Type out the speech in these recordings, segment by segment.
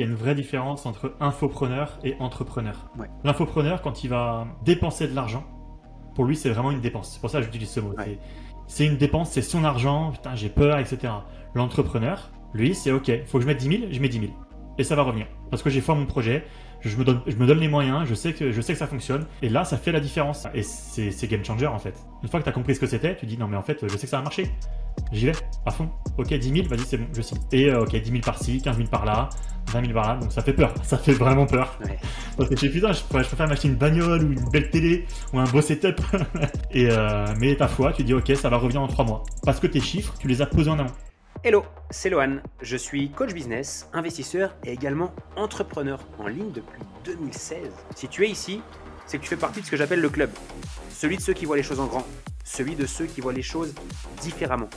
Il y a une vraie différence entre infopreneur et entrepreneur. L'infopreneur, quand il va dépenser de l'argent, pour lui, c'est vraiment une dépense. C'est pour ça que j'utilise ce mot. C'est une dépense, c'est son argent, putain, j'ai peur, etc. L'entrepreneur, lui, c'est OK, faut que je mette 10 000, je mets 10 000. Et ça va revenir. Parce que j'ai foi mon projet, je me, donne, je me donne les moyens, je sais, que, je sais que ça fonctionne. Et là, ça fait la différence. Et c'est game changer, en fait. Une fois que tu as compris ce que c'était, tu dis, non, mais en fait, je sais que ça va marcher. J'y vais, à fond. Ok, 10 000, vas-y, c'est bon, je signe. Et euh, ok, 10 000 par-ci, 15 000 par-là, 20 000 par-là, donc ça fait peur, ça fait vraiment peur. Parce que je suis putain, je, préfère m'acheter une bagnole ou une belle télé ou un beau setup. et euh, mais ta foi, tu dis ok, ça va revenir en 3 mois. Parce que tes chiffres, tu les as posés en amont. Hello, c'est Lohan. Je suis coach business, investisseur et également entrepreneur en ligne depuis 2016. Si tu es ici, c'est que tu fais partie de ce que j'appelle le club. Celui de ceux qui voient les choses en grand celui de ceux qui voient les choses différemment,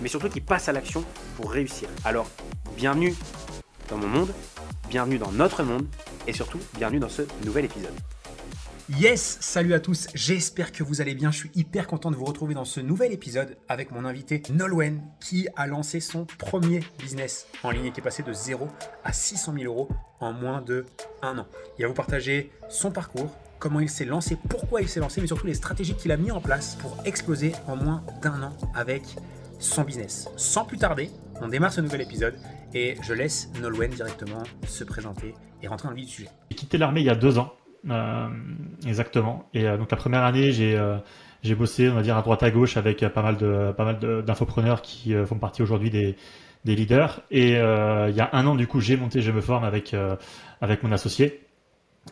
mais surtout qui passent à l'action pour réussir. Alors, bienvenue dans mon monde, bienvenue dans notre monde, et surtout, bienvenue dans ce nouvel épisode. Yes, salut à tous, j'espère que vous allez bien, je suis hyper content de vous retrouver dans ce nouvel épisode avec mon invité Nolwen qui a lancé son premier business en ligne et qui est passé de 0 à 600 000 euros en moins de un an. Il va vous partager son parcours, comment il s'est lancé, pourquoi il s'est lancé, mais surtout les stratégies qu'il a mis en place pour exploser en moins d'un an avec son business. Sans plus tarder, on démarre ce nouvel épisode et je laisse Nolwenn directement se présenter et rentrer dans le vif du sujet. J'ai quitté l'armée il y a deux ans, euh, exactement. Et euh, donc la première année, j'ai euh, j'ai bossé, on va dire à droite à gauche avec pas mal de pas mal d'infopreneurs qui font partie aujourd'hui des leaders. Et il y a un an, du coup, j'ai monté, je me forme avec mon associé.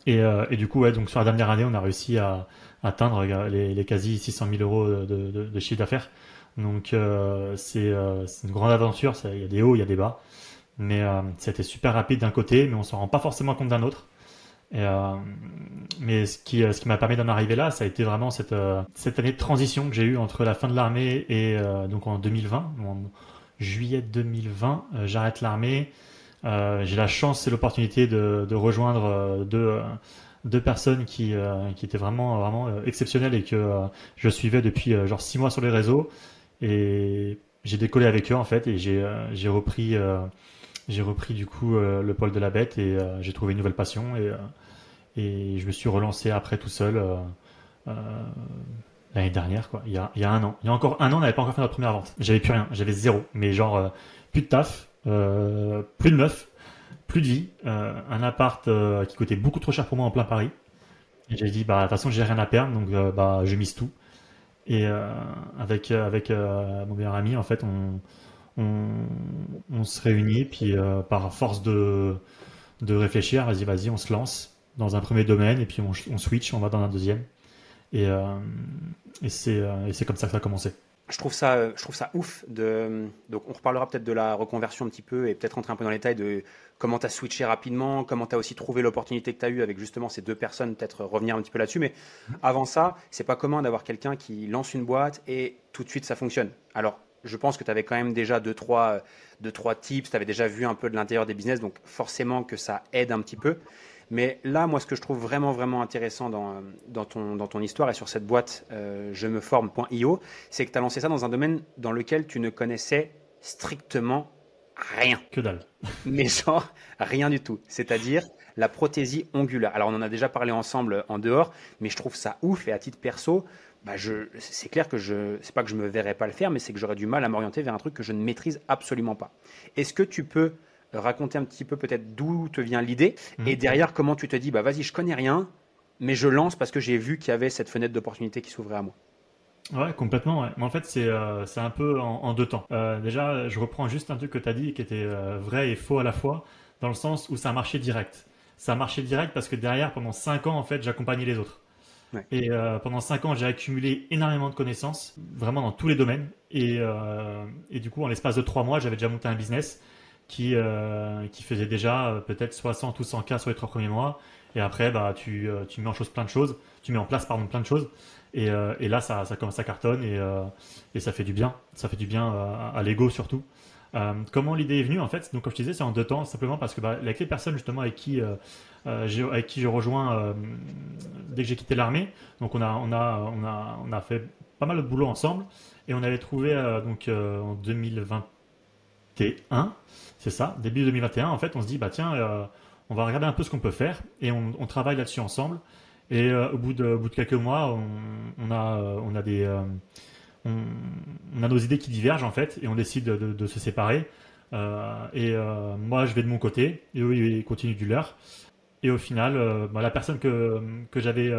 Euh, et, du coup, donc sur la dernière année, on a réussi à, atteindre les, quasi 600 000 euros de, chiffre d'affaires. Donc euh, euh, c'est une grande aventure. Il y a des hauts, il y a des bas. Mais c'était super rapide d'un côté, mais on s'en rend pas forcément compte d'un autre. mais ce qui, m'a permis d'en arriver là, ça a été vraiment cette, cette année de transition que j'ai eue entre la fin de l'armée et donc en 2020, en juillet 2020, j'arrête l'armée. Euh, j'ai la chance et l'opportunité de, rejoindre euh, deux, euh, personnes qui, qui étaient vraiment, vraiment exceptionnelles et que je suivais depuis genre six mois sur les réseaux. Et j'ai décollé avec eux en fait et j'ai repris repris du coup le pôle de la bête et j'ai trouvé une nouvelle passion et je me suis relancé après tout seul l'année dernière quoi. Il y a il y a un an. Il y a encore un an on n'avait pas encore fait notre première vente. J'avais plus rien. J'avais zéro. Mais genre plus de taf. euh, plus de meuf, plus de vie, euh, un appart euh, qui coûtait beaucoup trop cher pour moi en plein Paris. Et j'ai dit, bah, de toute façon, j'ai rien à perdre, donc bah, je mise tout. Et avec, avec mon meilleur ami, en fait, on, on, se réunit, puis par force de, de réfléchir, vas-y, vas-y, on se lance dans un premier domaine, et puis on, on switch, on va dans un deuxième. Et, et c'est comme ça que ça a commencé je trouve ça, je trouve ça ouf. Donc, on reparlera peut-être de la reconversion un petit peu et peut-être rentrer un peu dans les détails de comment tu as switché rapidement, comment tu as aussi trouvé l'opportunité que tu as eue avec justement ces deux personnes, peut-être revenir un petit peu là-dessus. Mais avant ça, c'est pas commun d'avoir quelqu'un qui lance une boîte et tout de suite ça fonctionne. Alors, je pense que tu avais quand même déjà deux trois, deux, trois tips, tu avais déjà vu un peu de l'intérieur des business, donc forcément que ça aide un petit peu. Mais là, moi, ce que je trouve vraiment, vraiment intéressant dans, dans, ton, dans ton histoire et sur cette boîte euh, je me forme.io, c'est que tu as lancé ça dans un domaine dans lequel tu ne connaissais strictement rien. Que dalle. Mais genre, rien du tout. C'est-à-dire la prothésie ongulaire. Alors, on en a déjà parlé ensemble en dehors, mais je trouve ça ouf et à titre perso, bah c'est clair que je, c'est pas que je me verrais pas le faire, mais c'est que j'aurais du mal à m'orienter vers un truc que je ne maîtrise absolument pas. Est-ce que tu peux raconter un petit peu peut-être d'où te vient l'idée et mhm. derrière comment tu te dis bah vas-y je connais rien mais je lance parce que j'ai vu qu'il y avait cette fenêtre d'opportunité qui s'ouvrait à moi. Ouais, complètement. Ouais. Mais en fait, c'est euh, un peu en, deux temps. Euh, déjà, je reprends juste un truc que tu as dit qui était euh, vrai et faux à la fois, dans le sens où ça a marché direct. Ça a marché direct parce que derrière, pendant cinq ans, en fait, j'accompagnais les autres. Et pendant cinq ans, j'ai accumulé énormément de connaissances, vraiment dans tous les domaines. Et, et du coup, en l'espace de trois mois, j'avais déjà monté un business qui, euh, qui faisait déjà euh, peut-être 60 ou 100 cas sur les trois premiers mois. Et après, bah, tu, euh, tu mets en chose plein de choses, tu mets en place pardon, plein de choses. Et, là, ça, ça commence à cartonne et, et ça fait du bien. Ça fait du bien à, l'ego surtout. comment l'idée est venue en fait? Donc comme je disais, c'est en deux temps, simplement parce que bah, avec les personnes justement avec qui, avec qui je rejoins dès que j'ai quitté l'armée, donc on a, on, a, on, a, on a fait pas mal de boulot ensemble et on avait trouvé donc en 2021 C'est ça, début 2021, en fait, on se dit, bah tiens, on va regarder un peu ce qu'on peut faire et on, travaille là-dessus ensemble. Et au, bout de, au bout de quelques mois, on, a, on a des on, a nos idées qui divergent en fait et on décide de, se séparer. Euh, et euh, moi, je vais de mon côté et eux, ils continuent du leur. Et au final, euh, bah, la personne que, que j'avais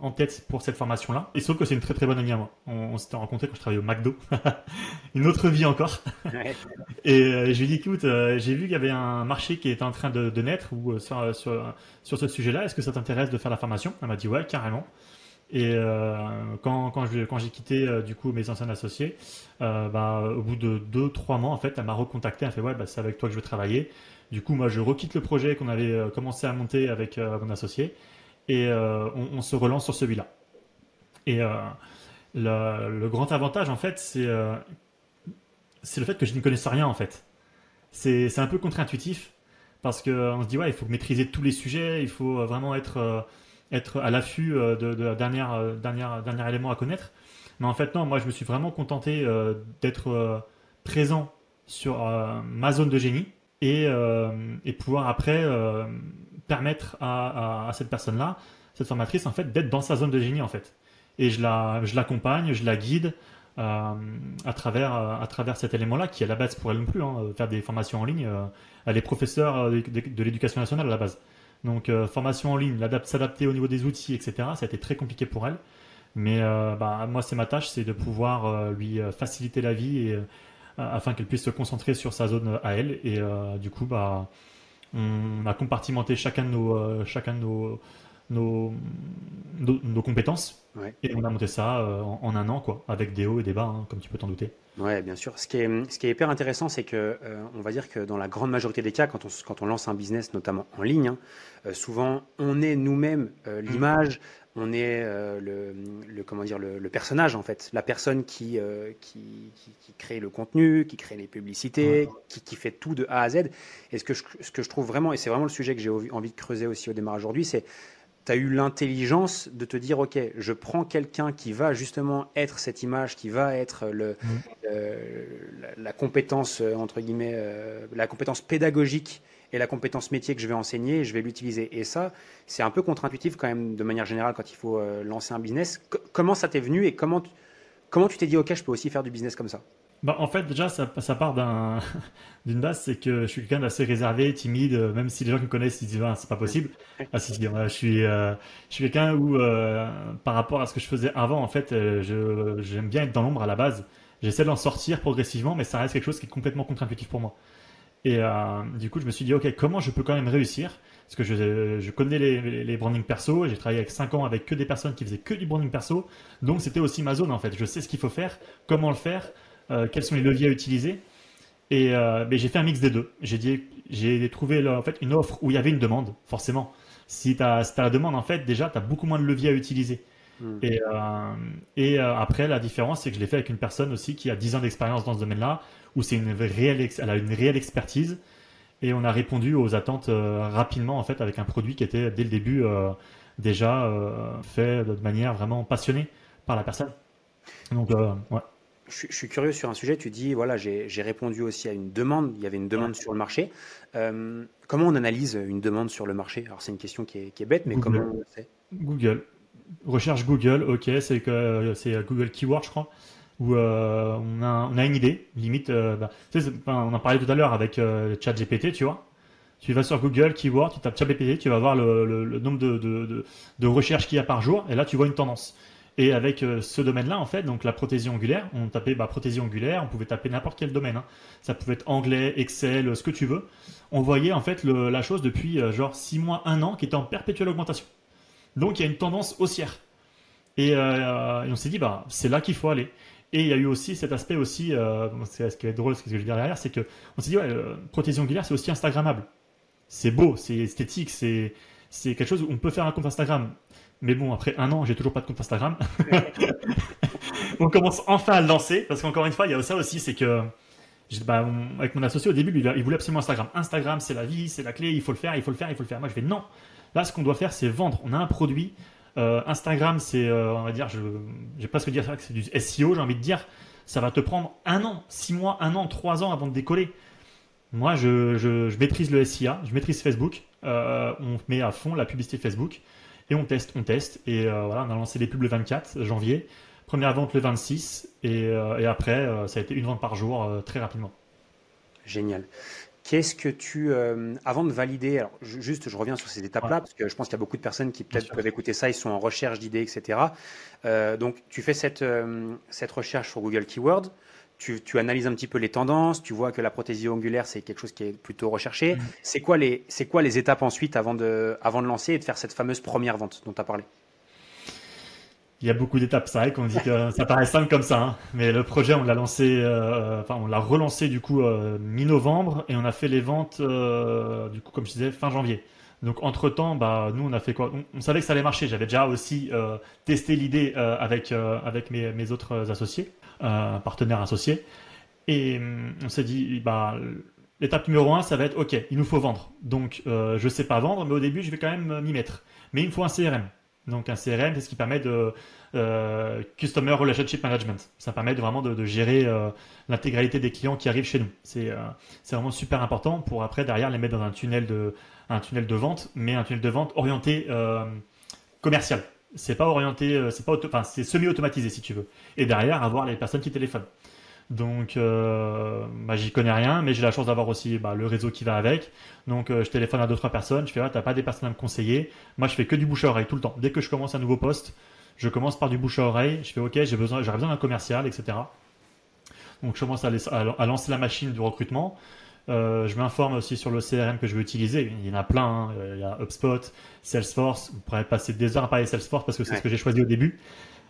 en tête pour cette formation-là, se trouve que c'est une très très bonne amie à moi. On, s'était rencontrés quand je travaillais au McDo. une autre vie encore. et je lui ai dit, écoute, j'ai vu qu'il y avait un marché qui était en train de, naître ou sur, sur, sur ce sujet-là. Est-ce que ça t'intéresse de faire la formation? Elle m'a dit, ouais, carrément. Et euh, quand, quand, quand j'ai quitté euh, du coup mes anciens associés, euh, bah, au bout de 2-3 mois, en fait, elle m'a recontacté. Elle fait ouais, bah, c'est avec toi que je veux travailler. Du coup, moi, je requitte le projet qu'on avait commencé à monter avec mon associé et on, se relance sur celui-là. Et le, grand avantage, en fait, c'est le fait que je ne connaisse rien, en fait. C'est un peu contre-intuitif parce qu'on se dit ouais, il faut maîtriser tous les sujets, il faut vraiment être à l'affût euh, de, la dernière, euh, dernière, élément à connaître. Mais en fait, non, moi je me suis vraiment contenté euh, d'être présent sur ma zone de génie et, et pouvoir après permettre à, cette personne-là, cette formatrice, en fait, d'être dans sa zone de génie, en fait. Et je la, je l'accompagne, je la guide à travers, à travers cet élément-là, qui à la base pour elle non plus, hein, faire des formations en ligne. elle est professeure de, l'éducation nationale à la base. Donc euh, formation en ligne, s'adapter au niveau des outils, etc. Ça a été très compliqué pour elle. Mais euh, bah, moi, c'est ma tâche, c'est de pouvoir euh, lui faciliter la vie afin qu'elle puisse se concentrer sur sa zone à elle. Et du coup, bah, on a compartimenté chacun de nos, chacun de nos, nos, nos, compétences. Et on a monté ça en, un an, quoi, avec des hauts et des bas, hein, comme tu peux t'en douter. Ouais, bien sûr. Ce qui est, ce qui est hyper intéressant, c'est que, on va dire que dans la grande majorité des cas, quand on, quand on lance un business, notamment en ligne, hein, euh, souvent, on est nous-mêmes euh, mm. l'image, on est euh, le, comment dire le, personnage en fait, la personne qui, qui, crée le contenu, qui crée les publicités, qui, fait tout de A à Z. Et ce que je, ce que je trouve vraiment, et c'est vraiment le sujet que j'ai envie de creuser aussi au démarrage aujourd'hui, c'est tu as eu l'intelligence de te dire, OK, je prends quelqu'un qui va justement être cette image, qui va être le, mm. la, compétence, entre guillemets, la compétence pédagogique et la compétence métier que je vais enseigner, je vais l'utiliser. Et ça, c'est un peu contre-intuitif quand même de manière générale quand il faut euh, lancer un business. comment ça t'est venu et comment tu, comment tu t'es dit, OK, je peux aussi faire du business comme ça? Bah, en fait, déjà, ça, ça part d'une base, c'est que je suis quelqu'un d'assez réservé, timide, euh, même si les gens qui me connaissent, ils disent, ah, c'est pas possible. Ah, si, je suis, euh, je suis quelqu'un où, par rapport à ce que je faisais avant, en fait, j'aime bien être dans l'ombre à la base. J'essaie d'en sortir progressivement, mais ça reste quelque chose qui est complètement contre-intuitif pour moi. Et euh, du coup, je me suis dit, OK, comment je peux quand même réussir? Parce que je, connais les, les, branding perso, j'ai travaillé avec 5 ans avec que des personnes qui faisaient que du branding perso. Donc, c'était aussi ma zone en fait. Je sais ce qu'il faut faire, comment le faire, euh, quels sont les leviers à utiliser. Et euh, j'ai fait un mix des deux. J'ai dit, j'ai trouvé en fait une offre où il y avait une demande, forcément. Si tu as, la demande, en fait, déjà, tu as beaucoup moins de leviers à utiliser. Hmm. Et, euh, et euh, après, la différence, c'est que je l'ai fait avec une personne aussi qui a 10 ans d'expérience dans ce domaine-là, où c'est une réelle, elle a une réelle expertise. Et on a répondu aux attentes euh, rapidement, en fait, avec un produit qui était dès le début déjà fait de manière vraiment passionnée par la personne. Donc, ouais. Je, suis curieux sur un sujet. Tu dis, voilà, j'ai répondu aussi à une demande. Il y avait une demande sur le marché. comment on analyse une demande sur le marché? Alors, c'est une question qui est, qui est bête, mais comment on le sait? Google recherche Google, ok, c'est que c'est Google Keyword, je crois, où euh, on, a, une idée, limite, euh, bah, on en parlait tout à l'heure avec euh, ChatGPT, tu vois. Tu vas sur Google Keyword, tu tapes ChatGPT, tu vas voir le, nombre de, recherches qu'il y a par jour, et là tu vois une tendance. Et avec ce domaine-là, en fait, donc la prothésie angulaire, on tapait bah, prothésie angulaire, on pouvait taper n'importe quel domaine. Hein. Ça pouvait être anglais, Excel, ce que tu veux. On voyait en fait la chose depuis genre 6 mois, 1 an, qui était en perpétuelle augmentation. Donc il y a une tendance haussière. Euh, et, on s'est dit, bah, c'est là qu'il faut aller. Et il y a eu aussi cet aspect aussi, euh, ce qui est drôle, ce que je veux dire derrière, c'est que on s'est dit, ouais, euh, prothésion angulaire, c'est aussi Instagrammable. C'est beau, c'est esthétique, c'est c'est quelque chose où on peut faire un compte Instagram. Mais bon, après un an, j'ai toujours pas de compte Instagram. on commence enfin à le lancer, parce qu'encore une fois, il y a ça aussi, c'est que bah, avec mon associé au début, il voulait absolument Instagram. Instagram, c'est la vie, c'est la clé, il faut le faire, il faut le faire, il faut le faire. Moi, je vais non. Là, ce qu'on doit faire, c'est vendre. On a un produit. Euh, Instagram, c'est, euh, on va dire, je vais presque dire que c'est du SEO, j'ai envie de dire. Ça va te prendre un an, six mois, un an, trois ans avant de décoller. Moi, je, maîtrise le SIA, je maîtrise Facebook. on met à fond la publicité Facebook et on teste, on teste. Et voilà, on a lancé les pubs le 24 janvier. Première vente le 26 et, et après, ça a été une vente par jour très rapidement. Génial. Qu'est-ce que tu, euh, avant de valider, alors juste je reviens sur ces étapes-là, parce que je pense qu'il y a beaucoup de personnes qui peut-être peuvent écouter ça, ils sont en recherche d'idées, etc. Euh, donc tu fais cette, euh, cette recherche sur Google Keywords, tu, tu, analyses un petit peu les tendances, tu vois que la prothésie ongulaire c'est quelque chose qui est plutôt recherché. Mm. C'est quoi, les, quoi les étapes ensuite avant de, avant de lancer et de faire cette fameuse première vente dont tu as parlé? Il y a beaucoup d'étapes. C'est vrai qu'on dit que ça paraît simple comme ça, hein. mais le projet, on l'a lancé, euh, enfin, on l'a relancé du coup euh, mi-novembre et on a fait les ventes, euh, du coup, comme je disais, fin janvier. Donc entre temps, bah, nous, on a fait quoi? On, savait que ça allait marcher. J'avais déjà aussi testé l'idée avec avec mes, mes autres associés, partenaires associés, et hum, on s'est dit, bah L'étape numéro un, ça va être OK, il nous faut vendre. Donc, je sais pas vendre, mais au début, je vais quand même m'y mettre. Mais il me faut un CRM. Donc un CRM, c'est ce qui permet de euh, Customer Relationship Management. Ça permet vraiment de, gérer euh, l'intégralité des clients qui arrivent chez nous. C'est euh, vraiment super important pour après derrière les mettre dans un tunnel de un tunnel de vente, mais un tunnel de vente orienté commercial. C'est pas orienté, c'est c'est semi-automatisé si tu veux. Et derrière avoir les personnes qui téléphonent. Donc, euh, bah, j'y connais rien, mais j'ai la chance d'avoir aussi bah, le réseau qui va avec. Donc, euh, je téléphone à deux trois personnes. Je fais, ah, t'as pas des personnes à me conseiller? Moi, je fais que du bouche à oreille tout le temps. Dès que je commence un nouveau poste, je commence par du bouche à oreille. Je fais, ok, j'ai besoin, j'aurais besoin d'un commercial, etc. Donc, je commence à, lancer la machine du recrutement. Euh, je m'informe aussi sur le CRM que je veux utiliser. Il y en a plein. Hein. Il y a HubSpot, Salesforce. Vous pourrez passer des heures à parler Salesforce parce que c'est ce que j'ai choisi au début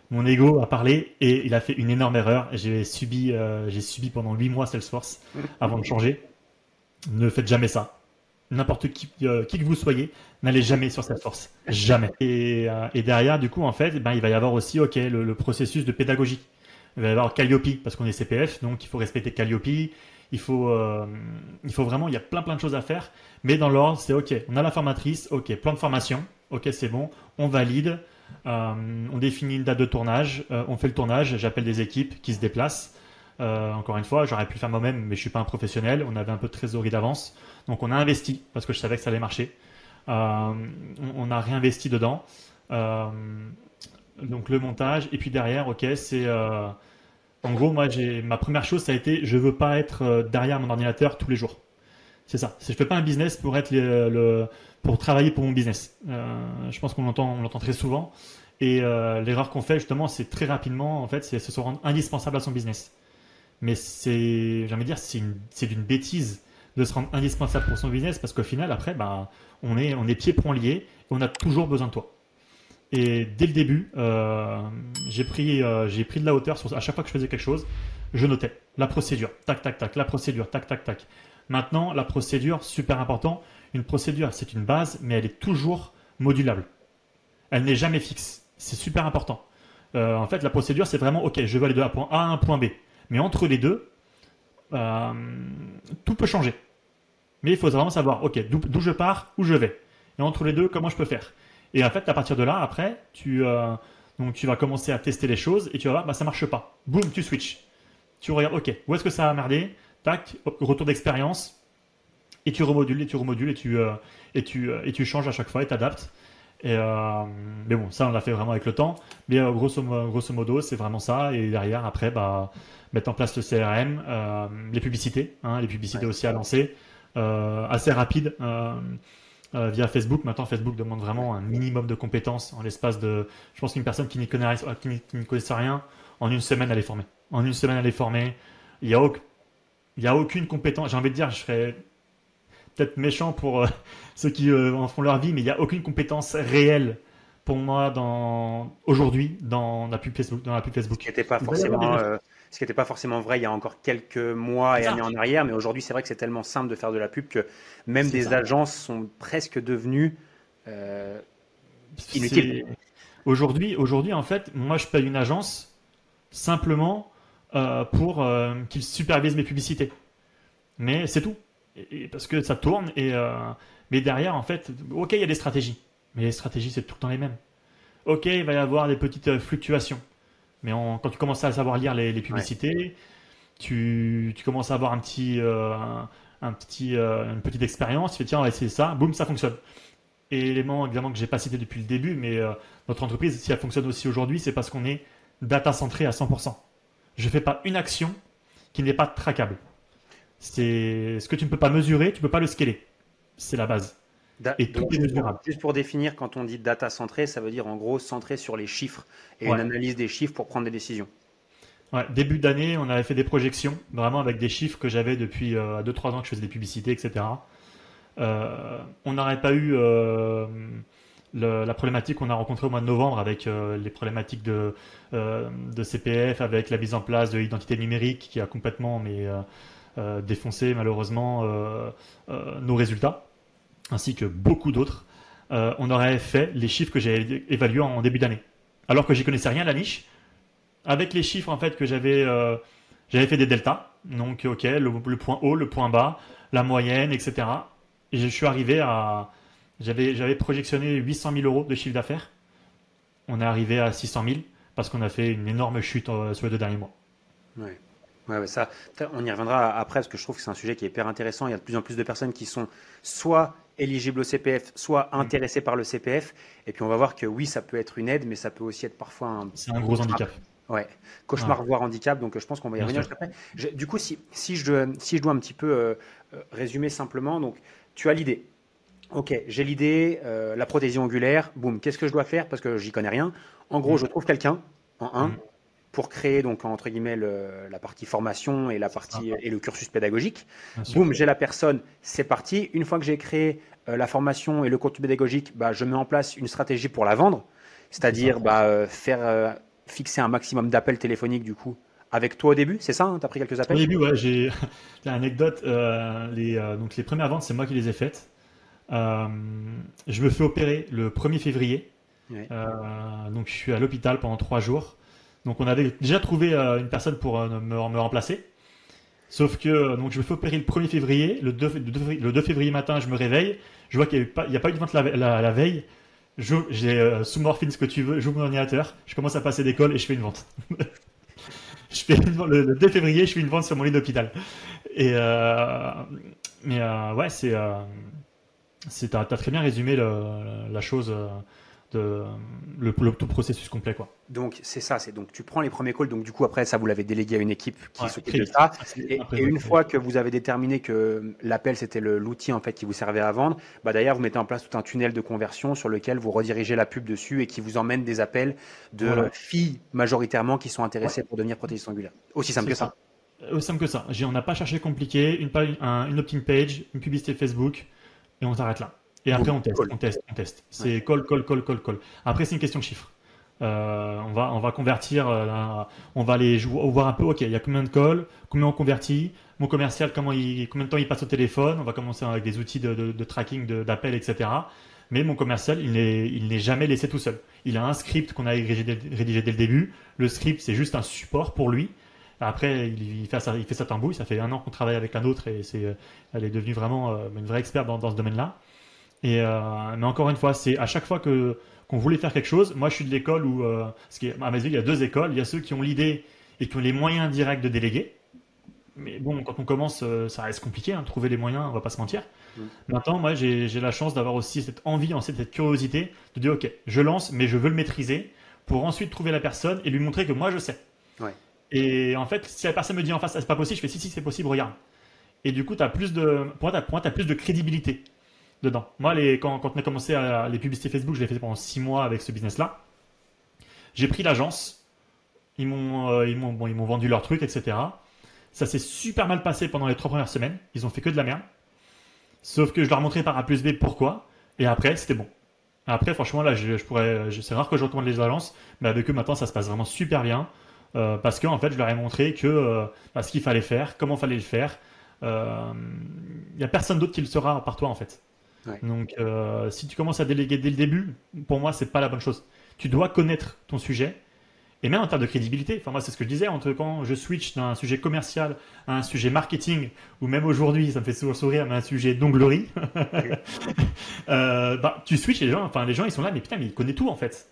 mon ego a parlé et il a fait une énorme erreur. J'ai subi, euh, j'ai subi pendant 8 mois Salesforce avant de changer. Ne faites jamais ça. N'importe qui, euh, qui que vous soyez, n'allez jamais sur Salesforce. Jamais. Et, euh, et, derrière, du coup, en fait, ben, il va y avoir aussi ok, le, processus de pédagogie. Il va y avoir Calliope parce qu'on est CPF, donc il faut respecter Calliope. Il faut, il faut vraiment, il y a plein plein de choses à faire. Mais dans l'ordre, c'est ok. On a la formatrice, ok, plan de formation, ok, c'est bon. On valide. Euh, on définit une date de tournage, euh, on fait le tournage, j'appelle des équipes qui se déplacent. Euh, encore une fois, j'aurais pu le faire moi-même, mais je suis pas un professionnel. On avait un peu de trésorerie d'avance, donc on a investi parce que je savais que ça allait marcher. on, a réinvesti dedans. donc le montage et puis derrière, ok, c'est en gros moi ma première chose ça a été je veux pas être derrière mon ordinateur tous les jours. C'est ça. Je fais pas un business pour être le, pour travailler pour mon business. Euh, je pense qu'on l'entend, on très souvent. Et euh, l'erreur qu'on fait justement, c'est très rapidement, en fait, c'est se rendre indispensable à son business. Mais c'est, j'ai envie de dire, c'est, d'une bêtise de se rendre indispensable pour son business parce qu'au final, après, bah, on est, on est pieds poings liés et on a toujours besoin de toi. Et dès le début, euh, j'ai pris, pris de la hauteur sur, à chaque fois que je faisais quelque chose, je notais la procédure, tac, tac, tac, la procédure, tac, tac, tac. Maintenant, la procédure, super important. Une procédure, c'est une base, mais elle est toujours modulable. Elle n'est jamais fixe. C'est super important. Euh, en fait, la procédure, c'est vraiment, ok, je veux aller de point A à un point B. Mais entre les deux, euh, tout peut changer. Mais il faut vraiment savoir, ok, d'où je pars, où je vais. Et entre les deux, comment je peux faire? Et en fait, à partir de là, après, tu, euh, donc, tu vas commencer à tester les choses et tu vas voir, bah, ça marche pas. Boum, tu switches. Tu regardes, ok, où est-ce que ça a merdé? Tac, retour d'expérience et tu remodules et tu remodules et tu euh, et tu euh, et tu changes à chaque fois et t'adaptes. Et euh, mais bon, ça on l'a fait vraiment avec le temps. Mais grosso, grosso modo, c'est vraiment ça. Et derrière, après, bah, mettre en place le CRM, les publicités, hein, les publicités aussi à lancer, assez rapide. via Facebook. Maintenant, Facebook demande vraiment un minimum de compétences en l'espace de. Je pense qu'une personne qui n'y qui, connaissait rien, en une semaine, elle est formée. En une semaine, elle est formée. Il n'y a, il a aucune compétence. J'ai envie de dire, je serais peut-être méchant pour euh, ceux qui euh, en font leur vie, mais il n'y a aucune compétence réelle pour moi dans aujourd'hui dans la pub Facebook. Dans la pub Facebook. Ce qui n'était pas forcément. Euh, ce qui n'était pas forcément vrai il y a encore quelques mois et années en arrière, mais aujourd'hui c'est vrai que c'est tellement simple de faire de la pub que même des agences sont presque devenues inutiles. Aujourd'hui, aujourd'hui en fait, moi je paye une agence simplement pour qu'ils supervisent mes publicités. Mais c'est tout parce que ça tourne. Et, euh, mais derrière, en fait, ok, il y a des stratégies. Mais les stratégies, c'est tout le temps les mêmes. Ok, il va y avoir des petites euh, fluctuations. Mais quand tu commences à savoir lire les, publicités, tu, tu, commences à avoir un petit, euh, un petit, une petite expérience, il fait tiens, on va essayer ça, boum, ça fonctionne. Et l'élément évidemment que j'ai pas cité depuis le début, mais notre entreprise, si elle fonctionne aussi aujourd'hui, c'est parce qu'on est data centré à 100%. Je fais pas une action qui n'est pas traquable. C'est ce que tu ne peux pas mesurer, tu ne peux pas le scaler. C'est la base. et tout est mesurable. Juste pour définir, quand on dit data centré, ça veut dire en gros centré sur les chiffres et une analyse des chiffres pour prendre des décisions. Ouais, début d'année, on avait fait des projections, vraiment avec des chiffres que j'avais depuis 2-3 euh, ans que je faisais des publicités, etc. Euh, on n'aurait pas eu euh, la problématique qu'on a rencontrée au mois de novembre avec les problématiques de, de, CPF, avec la mise en place de l'identité numérique qui a complètement mais, défoncé malheureusement nos résultats, ainsi que beaucoup d'autres. on aurait fait les chiffres que j'ai évalués en début d'année. Alors que j'y connaissais rien à la niche, avec les chiffres en fait que j'avais euh, j'avais fait des deltas. Donc ok, le, point haut, le point bas, la moyenne, etc. Et je suis arrivé à j'avais j'avais projectionné 800 000 euros de chiffre d'affaires. On est arrivé à 600 000 parce qu'on a fait une énorme chute euh, sur les deux derniers mois. Ouais. Ouais, ça, on y reviendra après parce que je trouve que c'est un sujet qui est hyper intéressant. Il y a de plus en plus de personnes qui sont soit éligibles au CPF, soit mm. intéressées par le CPF. Et puis on va voir que oui, ça peut être une aide, mais ça peut aussi être parfois un. C'est un gros handicap. Ouais, cauchemar, voire handicap, donc je pense qu'on va y revenir juste après. du coup, si, si, je, si je dois un petit peu euh, euh, résumer simplement, donc tu as l'idée. Ok, j'ai l'idée, euh, la prothésie ongulaire, boum, qu'est-ce que je dois faire parce que j'y connais rien En gros, mm. je trouve quelqu'un en un mm. pour créer donc entre guillemets la partie formation et la partie et le cursus pédagogique. Boum, j'ai la personne, c'est parti. Une fois que j'ai créé la formation et le contenu pédagogique, bah, je mets en place une stratégie pour la vendre, c'est-à-dire bah, faire fixer un maximum d'appels téléphoniques du coup avec toi au début, c'est ça hein Tu as pris quelques appels? Au début, ouais, j'ai l'anecdote. Euh, les, euh, donc les premières ventes, c'est moi qui les ai faites. Euh, je me fais opérer le 1er février. donc je suis à l'hôpital pendant trois jours. Donc on avait déjà trouvé une personne pour me, me, remplacer. Sauf que donc je me fais opérer le 1er février. Le 2, le 2, février matin, je me réveille. Je vois qu'il n'y a, pas eu de vente la veille j'ai euh, sous morphine ce que tu veux, j'ouvre mon ordinateur, je commence à passer d'école et je fais une vente. je fais le, 2 février, je fais une vente sur mon lit d'hôpital. Et euh, mais euh, ouais, c'est t'as as très bien résumé la chose de le, tout processus complet quoi. Donc c'est ça, c'est donc tu prends les premiers calls, donc du coup après ça vous l'avez délégué à une équipe qui s'occupe de ça. Et, une fois que vous avez déterminé que l'appel c'était l'outil en fait qui vous servait à vendre, bah d'ailleurs vous mettez en place tout un tunnel de conversion sur lequel vous redirigez la pub dessus et qui vous emmène des appels de filles majoritairement qui sont intéressées pour devenir prothésiste angulaire. Aussi simple que ça. Euh, aussi simple que ça. On n'a pas cherché compliqué, une, une opt-in page, une publicité Facebook et on s'arrête là. Et après, on teste, on teste, on teste. C'est call, call, call, call, call. Après, c'est une question de chiffres. Euh, on, va, on va convertir, euh, on va aller voir un peu, ok, il y a combien de calls, combien on convertit, mon commercial, comment il, combien de temps il passe au téléphone, on va commencer avec des outils de, de, de tracking, d'appel, etc. Mais mon commercial, il n'est, il n'est jamais laissé tout seul. Il a un script qu'on a rédigé, dès le début. Le script, c'est juste un support pour lui. Après, il, fait, ça, il fait ça tambouille. Ça fait un an qu'on travaille avec un autre et c'est, elle est devenue vraiment euh, une vraie experte dans, dans ce domaine-là. Et, euh, mais encore une fois, c'est à chaque fois que qu'on voulait faire quelque chose, moi je suis de l'école où, euh, ce qui à mes yeux, il y a deux écoles. Il y a ceux qui ont l'idée et qui ont les moyens directs de déléguer. Mais bon, quand on commence, euh, ça reste compliqué, hein, trouver les moyens, on va pas se mentir. Mm. Maintenant, moi j'ai la chance d'avoir aussi cette envie, cette curiosité de dire ok, je lance, mais je veux le maîtriser pour ensuite trouver la personne et lui montrer que moi je sais. Ouais. Et en fait, si la personne me dit en face, ah, c'est pas possible, je fais si, si, c'est possible, regarde. Et du coup, as plus de, pour moi, tu as, plus de crédibilité dedans. Moi, les, quand, on a commencé à, les publicités Facebook, je l'ai fait pendant 6 mois avec ce business-là. J'ai pris l'agence, ils m'ont euh, bon, vendu leur truc, etc. Ça s'est super mal passé pendant les trois premières semaines. Ils ont fait que de la merde. Sauf que je leur montrais par A plus B pourquoi. Et après, c'était bon. Après, franchement, là, je, pourrais, c'est rare que je recommande les agences, mais avec eux maintenant, ça se passe vraiment super bien. Euh, parce que en fait, je leur ai montré que euh, bah, ce qu'il fallait faire, comment fallait le faire. Il n'y a personne d'autre qui le saura par toi en fait. Donc, euh, si tu commences à déléguer dès le début, pour moi, c'est pas la bonne chose. Tu dois connaître ton sujet. Et même en termes de crédibilité, enfin moi c'est ce que je disais, entre quand je switch d'un sujet commercial à un sujet marketing, ou même aujourd'hui, ça me fait souvent sourire, mais un sujet d'onglerie, euh, bah, tu switches les gens, enfin les gens ils sont là, mais putain, mais ils connaissent tout en fait.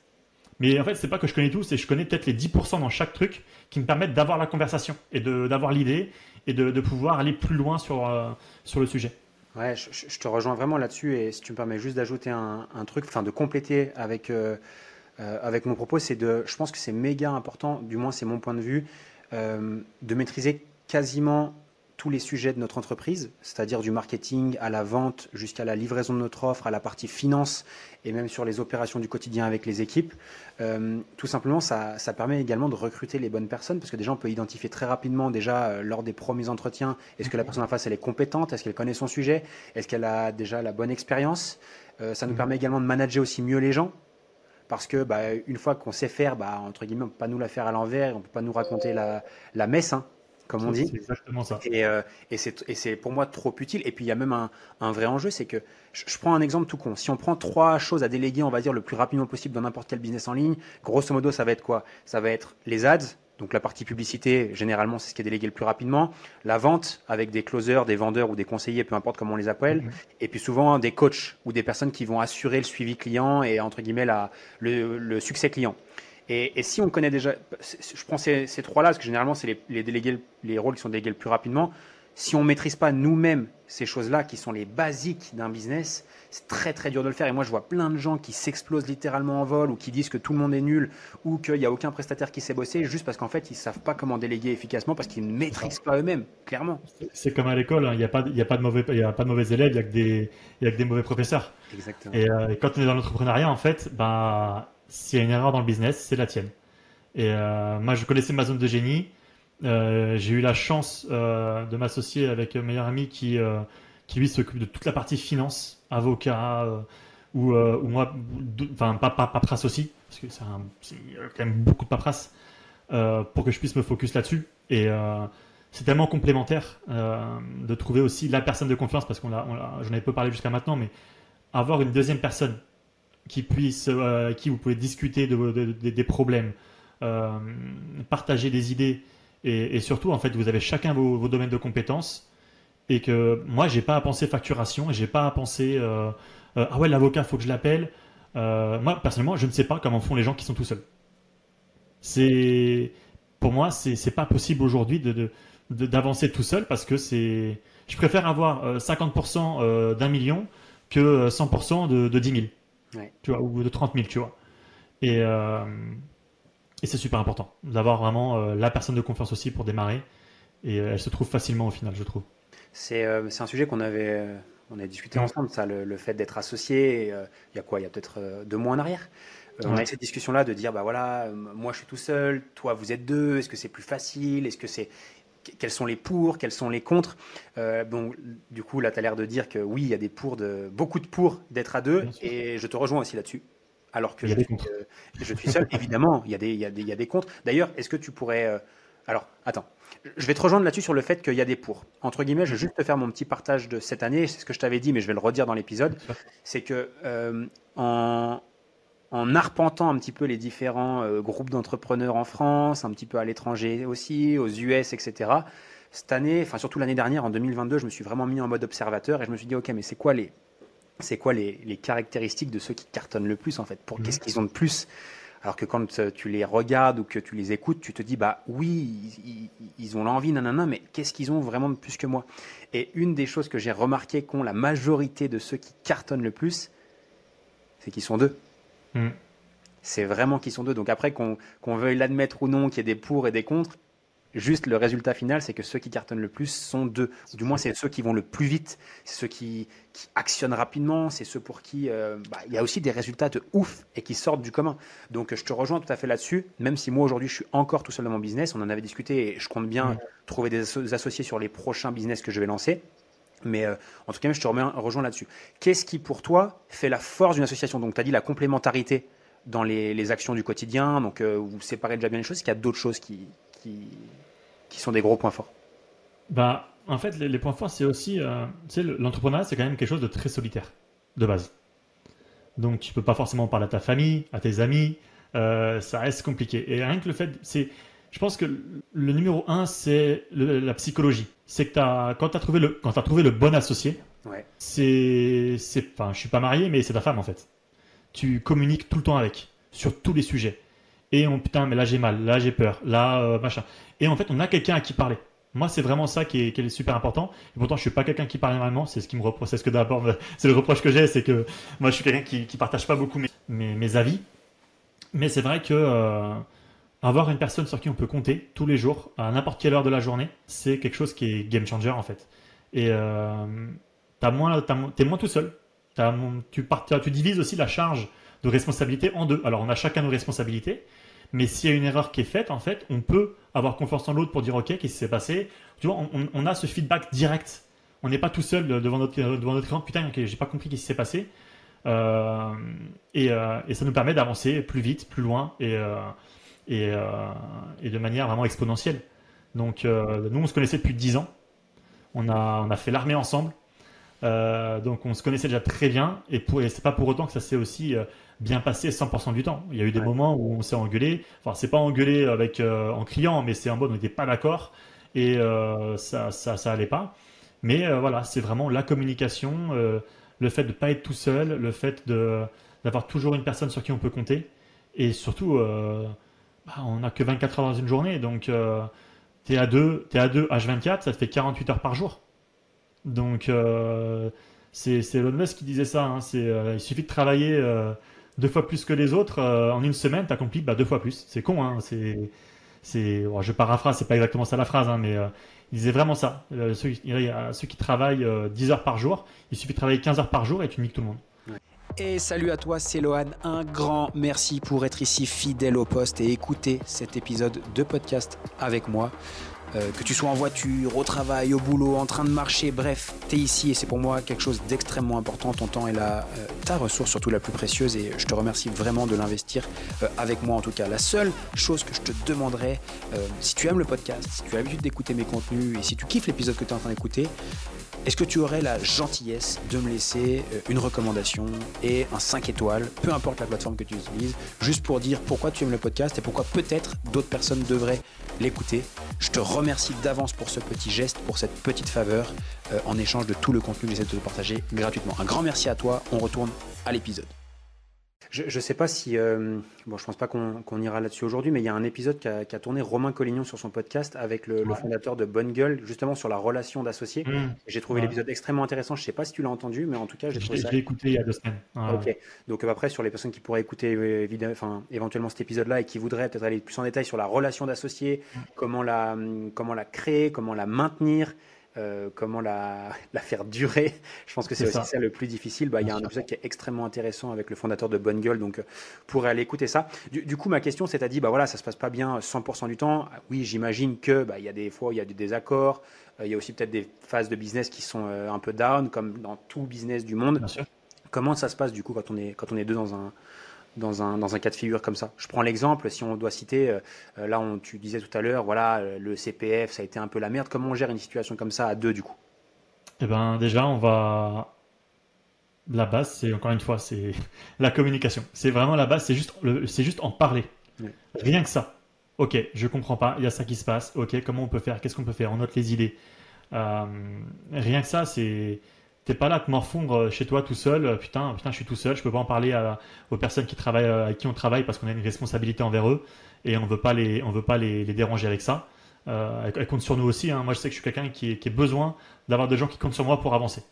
Mais en fait, c'est pas que je connais tout, c'est que je connais peut-être les 10% dans chaque truc qui me permettent d'avoir la conversation et d'avoir l'idée et de, de, pouvoir aller plus loin sur, euh, sur le sujet. Ouais, je, te rejoins vraiment là-dessus et si tu me permets juste d'ajouter un, truc, enfin de compléter avec, euh, euh, avec mon propos, c'est de, je pense que c'est méga important, du moins c'est mon point de vue, de maîtriser quasiment tous les sujets de notre entreprise, c'est-à-dire du marketing à la vente jusqu'à la livraison de notre offre, à la partie finance et même sur les opérations du quotidien avec les équipes. Euh, tout simplement, ça, permet également de recruter les bonnes personnes parce que déjà, on peut identifier très rapidement déjà euh, lors des premiers entretiens, est-ce que la personne en face, elle est compétente, est-ce qu'elle connaît son sujet, est-ce qu'elle a déjà la bonne expérience. Euh, ça nous mhm. permet également de manager aussi mieux les gens parce que bah, une fois qu'on sait faire, bah, entre guillemets, on ne peut pas nous la faire à l'envers, on ne peut pas nous raconter la, la messe. Hein comme on dit. C'est exactement ça. Et, euh, et c'est pour moi trop utile. Et puis il y a même un, un vrai enjeu, c'est que je, prends un exemple tout con. Si on prend trois choses à déléguer, on va dire le plus rapidement possible dans n'importe quel business en ligne, grosso modo, ça va être quoi? Ça va être les ads. Donc la partie publicité, généralement, c'est ce qui est délégué le plus rapidement. La vente avec des closers, des vendeurs ou des conseillers, peu importe comment on les appelle. Mhm. Et puis souvent des coachs ou des personnes qui vont assurer le suivi client et entre guillemets la, le, le succès client. Et, si on connaît déjà, je prends ces, trois-là, parce que généralement, c'est les, délégués, les rôles qui sont délégués le plus rapidement. Si on ne maîtrise pas nous-mêmes ces choses-là, qui sont les basiques d'un business, c'est très très dur de le faire. Et moi, je vois plein de gens qui s'explosent littéralement en vol ou qui disent que tout le monde est nul ou qu'il n'y a aucun prestataire qui sait bosser juste parce qu'en fait, ils ne savent pas comment déléguer efficacement parce qu'ils ne maîtrisent pas eux-mêmes, clairement. C'est comme à l'école, hein. il n'y a, pas, a, pas de mauvais, a pas de mauvais élèves, il n'y a, que des, a que des mauvais professeurs. Exactement. Euh, et, quand on est dans l'entrepreneuriat, en fait, bah, s'il y a une erreur dans le business, c'est la tienne. Et euh, moi, je connaissais ma zone de génie. Euh, j'ai eu la chance euh, de m'associer avec un meilleur ami qui, qui lui s'occupe de toute la partie finance, avocat, ou, moi, enfin, pas, pas, paperasse aussi, parce que c'est quand même beaucoup de paperasse, pour que je puisse me focus là-dessus. Et c'est tellement complémentaire de trouver aussi la personne de confiance, parce qu'on j'en ai peu parlé jusqu'à maintenant, mais avoir une deuxième personne qui euh, qui vous pouvez discuter de, des problèmes, euh, partager des idées, et, surtout en fait vous avez chacun vos, domaines de compétences, et que moi j'ai pas à penser facturation, et j'ai pas à penser euh, ah ouais l'avocat faut que je l'appelle. moi personnellement je ne sais pas comment font les gens qui sont tout seuls. C'est pour moi c'est pas possible aujourd'hui d'avancer tout seul parce que c'est je préfère avoir 50% d'un million que 100% de, de 10 000 tu vois, ou de 30 000, tu vois. Et, euh, et c'est super important d'avoir vraiment euh, la personne de confiance aussi pour démarrer. Et euh, elle se trouve facilement au final, je trouve. C'est un sujet qu'on avait, on a discuté ensemble, ça, le, fait d'être associé. Il y a quoi? Il y a peut-être deux mois en arrière. On a eu cette discussion-là de dire, bah voilà, moi je suis tout seul, toi vous êtes deux, est-ce que c'est plus facile? Est-ce que c'est quels sont les pour, quels sont les contre. Euh, bon, du coup, là, tu as l'air de dire que oui, il y a des pour de, beaucoup de pour d'être à deux, et je te rejoins aussi là-dessus. Alors que je, suis, euh, je suis seul, évidemment, il y, a des, il, y a des, il y a des contre. D'ailleurs, est-ce que tu pourrais. Euh, alors, attends, je vais te rejoindre là-dessus sur le fait qu'il y a des pour. Entre guillemets, je vais juste te faire mon petit partage de cette année, c'est ce que je t'avais dit, mais je vais le redire dans l'épisode. C'est que en, en arpentant un petit peu les différents euh, groupes d'entrepreneurs en France, un petit peu à l'étranger aussi, aux US, etc. Cette année, enfin surtout l'année dernière, en 2022, je me suis vraiment mis en mode observateur et je me suis dit, ok, mais c'est quoi les, c'est quoi les, caractéristiques de ceux qui cartonnent le plus en fait? Pour mhm. qu'est-ce qu'ils ont de plus? Alors que quand euh, tu les regardes ou que tu les écoutes, tu te dis bah oui, ils, ont l'envie, nanana, mais qu'est-ce qu'ils ont vraiment de plus que moi? Et une des choses que j'ai remarqué qu'ont la majorité de ceux qui cartonnent le plus, c'est qu'ils sont deux. Mm. C'est vraiment qu'ils sont deux. Donc après, qu'on veuille l'admettre ou non, qu'il y ait des pour et des contre, juste le résultat final, c'est que ceux qui cartonnent le plus sont deux. Du moins, c'est ceux qui vont le plus vite, c'est ceux qui, actionnent rapidement, c'est ceux pour qui euh, bah, il y a aussi des résultats de ouf et qui sortent du commun. Donc je te rejoins tout à fait là-dessus, même si moi aujourd'hui je suis encore tout seul dans mon business, on en avait discuté et je compte bien mm. trouver des, associés sur les prochains business que je vais lancer. Mais euh, en tout cas, je te rejoins là-dessus. Qu'est-ce qui, pour toi, fait la force d'une association? Donc, tu as dit la complémentarité dans les, actions du quotidien, donc euh, vous séparez déjà bien les choses. Est-ce qu'il y a d'autres choses qui, sont des gros points forts? Bah, En fait, les, points forts, c'est aussi. Euh, l'entrepreneuriat, c'est quand même quelque chose de très solitaire, de base. Donc, tu peux pas forcément parler à ta famille, à tes amis. ça reste compliqué. Et rien que le fait. c'est je pense que le numéro un, c'est la psychologie. C'est que as, quand tu as, trouvé le, as trouvé le bon associé, c'est. Enfin, je suis pas marié, mais c'est ta femme en fait. Tu communiques tout le temps avec. sur tous les sujets. Et on, putain, mais là j'ai mal, là j'ai peur, là, euh, machin. Et en fait, on a quelqu'un à qui parler. Moi, c'est vraiment ça qui est, super important. Et pourtant, je suis pas quelqu'un qui parle énormément. C'est ce qui me reproche. C'est ce que d'abord, c'est le reproche que j'ai, c'est que moi, je suis quelqu'un qui, qui partage pas beaucoup mes, mes, avis. Mais c'est vrai que euh, avoir une personne sur qui on peut compter tous les jours, à n'importe quelle heure de la journée, c'est quelque chose qui est game changer en fait. Et euh, t'as moins, t'es moins tout seul. tu, divises aussi la charge de responsabilité en deux. Alors, on a chacun nos responsabilités, mais s'il y a une erreur qui est faite, en fait, on peut avoir confiance en l'autre pour dire OK, qu'est-ce qui s'est passé? Tu vois, on, a ce feedback direct. On n'est pas tout seul devant notre, devant notre écran. Putain, j'ai pas compris qu'est-ce qui s'est passé. Euh, euh, et, ça nous permet d'avancer plus vite, plus loin et, euh, et, et, de manière vraiment exponentielle. Donc, nous, on se connaissait depuis 10 ans. On a, on a fait l'armée ensemble. donc, on se connaissait déjà très bien. Et, et c'est pas pour autant que ça s'est aussi bien passé 100% du temps. Il y a eu des moments où on s'est engueulé. Enfin, c'est pas engueulé avec euh, en criant, mais c'est en mode on n'était pas d'accord et euh, ça, ça, ça allait pas. Mais euh, voilà, c'est vraiment la communication, le fait de pas être tout seul, le fait de d'avoir toujours une personne sur qui on peut compter et surtout, bah, on n'a que 24 heures dans une journée, donc t'es à deux, es à deux H24, ça te fait 48 heures par jour. Donc c'est Elon Musk qui disait ça. Hein, c'est il suffit de travailler deux fois plus que les autres, euh, en une semaine, tu accomplis bah, deux fois plus. C'est con, hein, c'est, je paraphrase, c'est pas exactement ça la phrase, hein, mais euh, il disait vraiment ça. Euh, ceux, qui travaillent 10 heures par jour, il suffit de travailler 15 heures par jour et tu niques tout le monde. Et salut à toi, c'est Lohan. Un grand merci pour être ici fidèle au poste et écouter cet épisode de podcast avec moi. Euh, que tu sois en voiture, au travail, au boulot, en train de marcher, bref, tu es ici et c'est pour moi quelque chose d'extrêmement important. Ton temps est là, euh, ta ressource surtout la plus précieuse et je te remercie vraiment de l'investir euh, avec moi en tout cas. La seule chose que je te demanderais, si tu aimes le podcast, si tu as l'habitude d'écouter mes contenus et si tu kiffes l'épisode que tu es en train d'écouter, est-ce que tu aurais la gentillesse de me laisser une recommandation et un 5 étoiles, peu importe la plateforme que tu utilises, juste pour dire pourquoi tu aimes le podcast et pourquoi peut-être d'autres personnes devraient l'écouter? Je te remercie d'avance pour ce petit geste, pour cette petite faveur, euh, en échange de tout le contenu que j'essaie de te partager gratuitement. Un grand merci à toi, on retourne à l'épisode. Je ne sais pas si. Euh, bon, je pense pas qu'on ira là-dessus aujourd'hui, mais il y a un épisode qu'a a tourné Romain Collignon sur son podcast avec le, fondateur de Bonne Gueule, justement sur la relation d'associés. Mmh. J'ai trouvé l'épisode extrêmement intéressant. Je ne sais pas si tu l'as entendu, mais en tout cas, j'ai trouvé ça. Je l'ai écouté il y a deux semaines. ok. Donc euh, après, sur les personnes qui pourraient écouter euh, enfin, éventuellement cet épisode-là et qui voudraient peut-être aller plus en détail sur la relation d'associés, mmh. comment, la, comment la créer, comment la maintenir. Euh, comment la, faire durer. Je pense que c'est aussi ça. le plus difficile. Bah, il y a un épisode qui est extrêmement intéressant avec le fondateur de Bonne Gueule, donc euh, pour aller écouter ça. Du, coup, ma question, c'est à dire, bah voilà, ça se passe pas bien 100% du temps. Oui, j'imagine que bah, il y a des fois, il y a des désaccords. Euh, il y a aussi peut-être des phases de business qui sont un peu down, comme dans tout business du monde. Comment ça se passe du coup quand on est quand on est deux dans un dans un, dans un cas de figure comme ça. Je prends l'exemple, si on doit citer, euh, euh, là on, tu disais tout à l'heure, voilà, euh, le CPF, ça a été un peu la merde. Comment on gère une situation comme ça à deux du coup? Eh ben déjà, on va... La base, c'est encore une fois, c'est la communication. C'est vraiment la base, c'est juste, c'est juste en parler. Rien que ça. Ok, je comprends pas, il y a ça qui se passe. Ok, comment on peut faire? Qu'est-ce qu'on peut faire? On note les idées. rien que ça, c'est T'es pas là à te morfondre euh, chez toi tout seul. Euh, putain, putain, je suis tout seul. Je peux pas en parler aux personnes qui travaillent, euh, avec qui on travaille parce qu'on a une responsabilité envers eux et on veut pas les, on veut pas les, déranger avec ça. Euh, elles, comptent sur nous aussi. Hein. Moi, je sais que je suis quelqu'un qui, qui a besoin d'avoir des gens qui comptent sur moi pour avancer.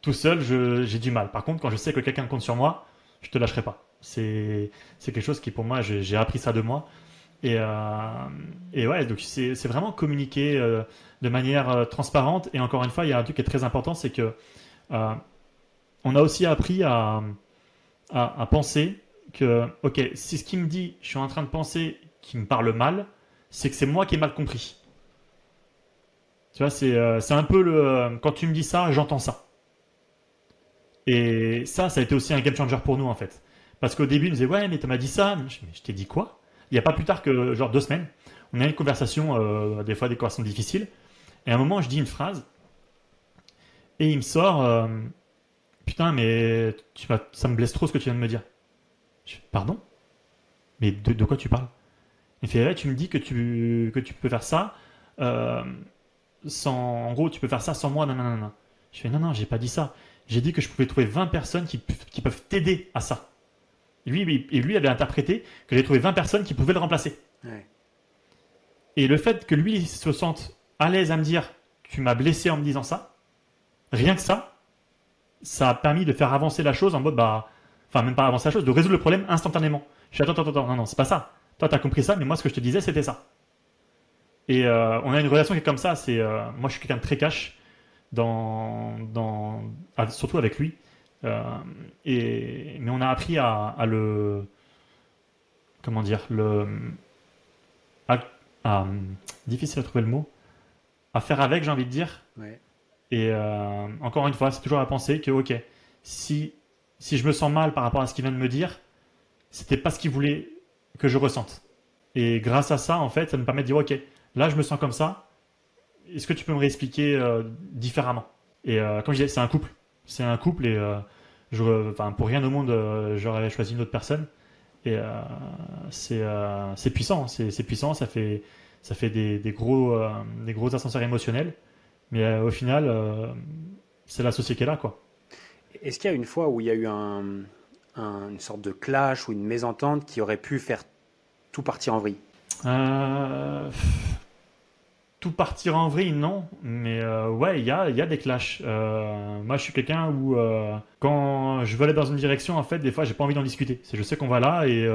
Tout seul, j'ai du mal. Par contre, quand je sais que quelqu'un compte sur moi, je te lâcherai pas. C'est quelque chose qui, pour moi, j'ai appris ça de moi. Et, et ouais, donc c'est vraiment communiquer de manière euh, transparente. Et encore une fois, il y a un truc qui est très important, c'est que euh, on a aussi appris à, penser que, ok, si ce qu'il me dit, je suis en train de penser qu'il me parle mal, c'est que c'est moi qui ai mal compris. Tu vois, c'est euh, un peu le. Quand tu me dis ça, j'entends ça. Et ça, ça a été aussi un game changer pour nous, en fait. Parce qu'au début, il nous disait, ouais, mais tu m'as dit ça. Mais je, t'ai dit quoi? Il n'y a pas plus tard que, genre, deux semaines, on a une conversation, des fois des conversations difficiles. Et à un moment, je dis une phrase, et il me sort euh, Putain, mais tu ça me blesse trop ce que tu viens de me dire. Je fais, Pardon? Mais de, quoi tu parles? Il fait ouais, Tu me dis que tu, que tu peux faire ça euh, sans. En gros, tu peux faire ça sans moi, non. Je fais Non, non, j'ai pas dit ça. J'ai dit que je pouvais trouver 20 personnes qui, qui peuvent t'aider à ça. Lui, lui, et lui avait interprété que j'ai trouvé 20 personnes qui pouvaient le remplacer. Et le fait que lui se sente à l'aise à me dire tu m'as blessé en me disant ça, rien que ça, ça a permis de faire avancer la chose en mode bah, enfin même pas avancer la chose, de résoudre le problème instantanément. Je suis attends, attends, attends, non, non, c'est pas ça. Toi, t'as compris ça, mais moi, ce que je te disais, c'était ça. Et euh, on a une relation qui est comme ça. C'est euh, moi, je suis quelqu'un de très cash, dans, dans, surtout avec lui. Euh, et mais on a appris à, à le, comment dire, le, à, difficile à trouver le mot, à faire avec, j'ai envie de dire. Et encore une fois, c'est toujours à penser que ok, si si je me sens mal par rapport à ce qu'il vient de me dire, c'était pas ce qu'il voulait que je ressente. Et grâce à ça, en fait, ça me permet de dire, ok, là, je me sens comme ça. Est-ce que tu peux me réexpliquer euh, différemment? Et euh, comme je disais, c'est un couple. C'est un couple et euh, je, enfin, pour rien au monde, j'aurais choisi une autre personne. Et c'est puissant, c'est puissant, ça fait, ça fait des, des gros, des gros ascenseurs émotionnels. Mais au final, c'est l'associé qui est là, quoi. Est-ce qu'il y a une fois où il y a eu un, une sorte de clash ou une mésentente qui aurait pu faire tout partir en vrille? Euh, tout partir en vrille, non. Mais euh, ouais, il y a, y a des clashs. Euh, moi, je suis quelqu'un où euh, quand je veux aller dans une direction, en fait, des fois, j'ai pas envie d'en discuter. C'est je sais qu'on va là et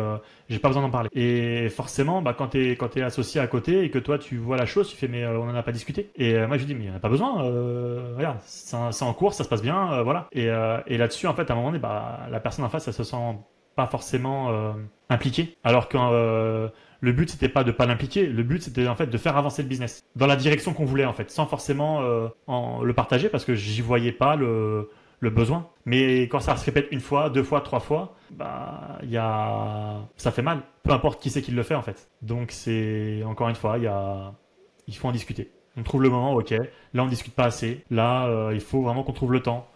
j'ai pas besoin d'en parler. Et forcément, bah, quand t'es quand es associé à côté et que toi tu vois la chose, tu fais mais on en a pas discuté. Et moi, je dis mais en a pas besoin. regarde, c'est en cours, ça se passe bien, voilà. Et, et là-dessus, en fait, à un moment donné, bah, la personne en face, elle se sent pas forcément impliquée. Alors que le but c'était pas de pas l'impliquer, le but c'était en fait de faire avancer le business dans la direction qu'on voulait en fait, sans forcément euh, en, le partager parce que j'y voyais pas le, besoin. Mais quand ça se répète une fois, deux fois, trois fois, bah y a ça fait mal, peu importe qui c'est qui le fait en fait. Donc c'est encore une fois, il faut en discuter. On trouve le moment, ok. Là on discute pas assez. Là euh, il faut vraiment qu'on trouve le temps.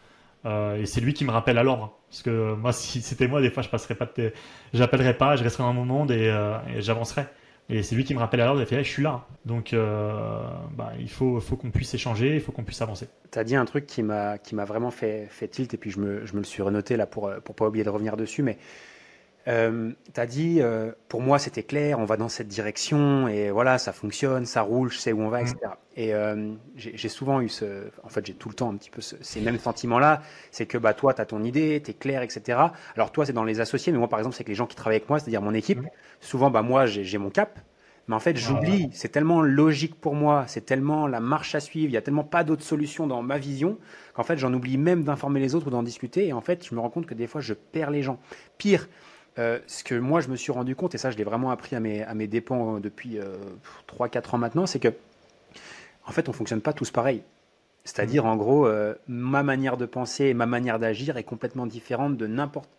Euh, et c'est lui qui me rappelle à l'ordre. Parce que moi, si c'était moi, des fois, je passerais pas de pas, je resterais dans mon monde et, euh, j'avancerais. Et c'est lui qui me rappelle à l'ordre et fait, je suis là. Donc, euh, bah, il faut, qu'on puisse échanger, il faut qu'on puisse avancer. Tu as dit un truc qui m'a, vraiment fait, fait tilt et puis je me, le suis renoté là pour, pour pas oublier de revenir dessus. Mais euh, tu as dit, euh, pour moi c'était clair, on va dans cette direction et voilà, ça fonctionne, ça roule, je sais où on va, etc. Mm. Et euh, j'ai souvent eu ce, en fait j'ai tout le temps un petit peu ces mêmes sentiments-là, c'est que bah toi tu as ton idée, tu es clair, etc. Alors toi c'est dans les associés, mais moi par exemple c'est que les gens qui travaillent avec moi, c'est-à-dire mon équipe, mm. souvent bah moi j'ai mon cap, mais en fait j'oublie, c'est tellement logique pour moi, c'est tellement la marche à suivre, il y a tellement pas d'autres solutions dans ma vision qu'en fait j'en oublie même d'informer les autres ou d'en discuter et en fait je me rends compte que des fois je perds les gens. Pire, euh, ce que moi je me suis rendu compte, et ça je l'ai vraiment appris à mes, à mes dépens depuis 3-4 euh, ans maintenant, c'est que en fait on fonctionne pas tous pareil. C'est-à-dire en gros, euh, ma manière de penser et ma manière d'agir est complètement différente de n'importe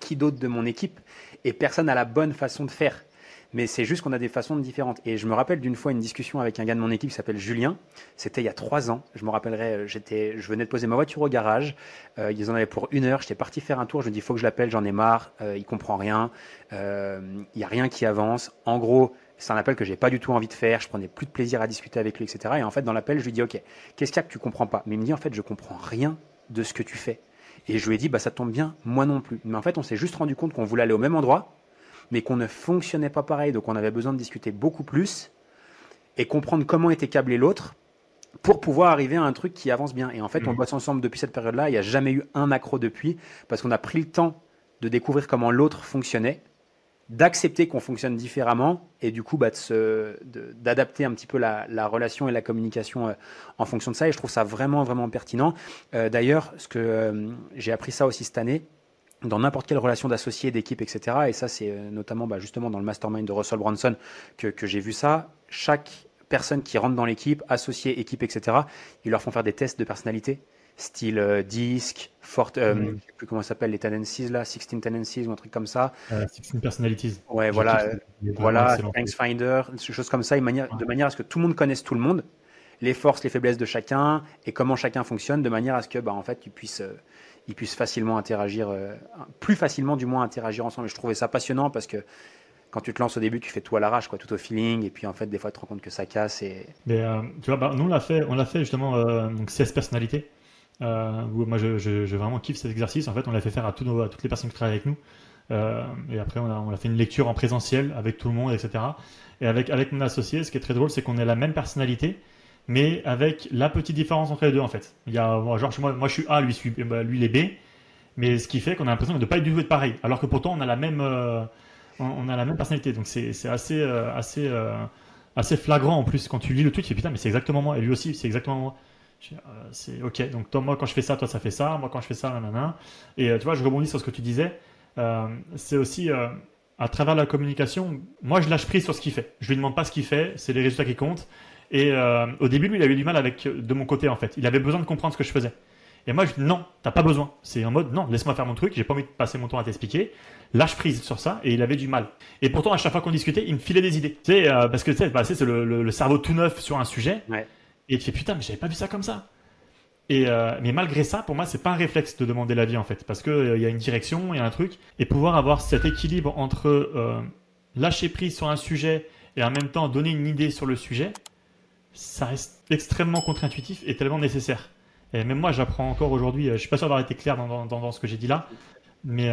qui d'autre de mon équipe, et personne n'a la bonne façon de faire mais c'est juste qu'on a des façons différentes. Et je me rappelle d'une fois une discussion avec un gars de mon équipe qui s'appelle Julien. C'était il y a trois ans. Je me rappellerai, euh, j'étais, je venais de poser ma voiture au garage. Euh, ils en avaient pour une heure. J'étais parti faire un tour. Je me dis, faut que je l'appelle. J'en ai marre. Euh, il comprend rien. Euh, il y a rien qui avance. En gros, c'est un appel que j'ai pas du tout envie de faire. Je prenais plus de plaisir à discuter avec lui, etc. Et en fait, dans l'appel, je lui dis, ok, qu'est-ce qu'il y a que tu comprends pas? Mais il me dit, en fait, je comprends rien de ce que tu fais. Et je lui ai dit, bah ça tombe bien, moi non plus. Mais en fait, on s'est juste rendu compte qu'on voulait aller au même endroit, mais qu'on ne fonctionnait pas pareil. Donc on avait besoin de discuter beaucoup plus et comprendre comment était câblé l'autre pour pouvoir arriver à un truc qui avance bien. Et en fait, on mmh. bosse ensemble depuis cette période-là. Il n'y a jamais eu un accro depuis parce qu'on a pris le temps de découvrir comment l'autre fonctionnait, d'accepter qu'on fonctionne différemment et du coup bah, d'adapter un petit peu la, relation et la communication euh, en fonction de ça. Et je trouve ça vraiment, vraiment pertinent. Euh, d'ailleurs, ce que euh, j'ai appris ça aussi cette année, dans n'importe quelle relation d'associé, d'équipe, etc. Et ça, c'est euh, notamment bah, justement dans le mastermind de Russell Branson que, que j'ai vu ça. Chaque personne qui rentre dans l'équipe, associé, équipe, etc., ils leur font faire des tests de personnalité, style euh, disque, fort, euh, mm. sais plus comment ça s'appelle, les tendencies là, 16 tendencies ou un truc comme ça. 16 personalities. Ouais, voilà, voilà, Strengths Finder, des choses comme ça, de manière, de manière à ce que tout le monde connaisse tout le monde, les forces, les faiblesses de chacun et comment chacun fonctionne, de manière à ce que, bah, en fait, tu puisses ils puissent facilement interagir, euh, plus facilement du moins interagir ensemble. Et je trouvais ça passionnant parce que quand tu te lances au début, tu fais tout à l'arrache, quoi, tout au feeling, et puis en fait, des fois, tu te rends compte que ça casse. Et... Mais euh, tu vois, bah, nous on l'a fait, fait justement euh, donc 16 personnalités. moi, je, je, vraiment kiffe cet exercice. En fait, on l'a fait faire à, tous à toutes les personnes qui travaillent avec nous. et après, on a, on a fait une lecture en présentiel avec tout le monde, etc. Et avec, avec mon associé, ce qui est très drôle, c'est qu'on est la même personnalité, mais avec la petite différence entre les deux, en fait. Il y a, genre, moi, moi je suis A, lui, bah, lui il est B, mais ce qui fait qu'on a l'impression de ne pas du tout être pareil, alors que pourtant, on a la même, on, a la même personnalité. Donc, c'est assez, assez, assez flagrant en plus. Quand tu lis le tweet, tu fais putain, mais c'est exactement moi. Et lui aussi, c'est exactement moi. Euh, c'est ok. Donc toi, moi, quand je fais ça, toi, ça fait ça. Moi, quand je fais ça, nanana. Et euh, tu vois, je rebondis sur ce que tu disais. Euh, c'est aussi à travers la communication. Moi, je lâche prise sur ce qu'il fait. Je lui demande pas ce qu'il fait. C'est les résultats qui comptent. Et au début, lui, il avait du mal avec de mon côté en fait. Il avait besoin de comprendre ce que je faisais. Et moi, je dis non, t'as pas besoin. C'est en mode non, laisse-moi faire mon truc. J'ai pas envie de passer mon temps à t'expliquer. Lâche prise sur ça. Et il avait du mal. Et pourtant, à chaque fois qu'on discutait, il me filait des idées. Tu sais, parce que tu sais, bah, c'est le, le, cerveau tout neuf sur un sujet. Ouais. Et tu fais putain, mais j'avais pas vu ça comme ça. Et euh, mais malgré ça, pour moi, c'est pas un réflexe de demander l'avis en fait, parce que euh, il y a une direction, il y a un truc, et pouvoir avoir cet équilibre entre euh, lâcher prise sur un sujet et en même temps donner une idée sur le sujet, ça reste extrêmement contre-intuitif et tellement nécessaire. Et même moi, j'apprends encore aujourd'hui. Je suis pas sûr d'avoir été clair dans, ce que j'ai dit là, mais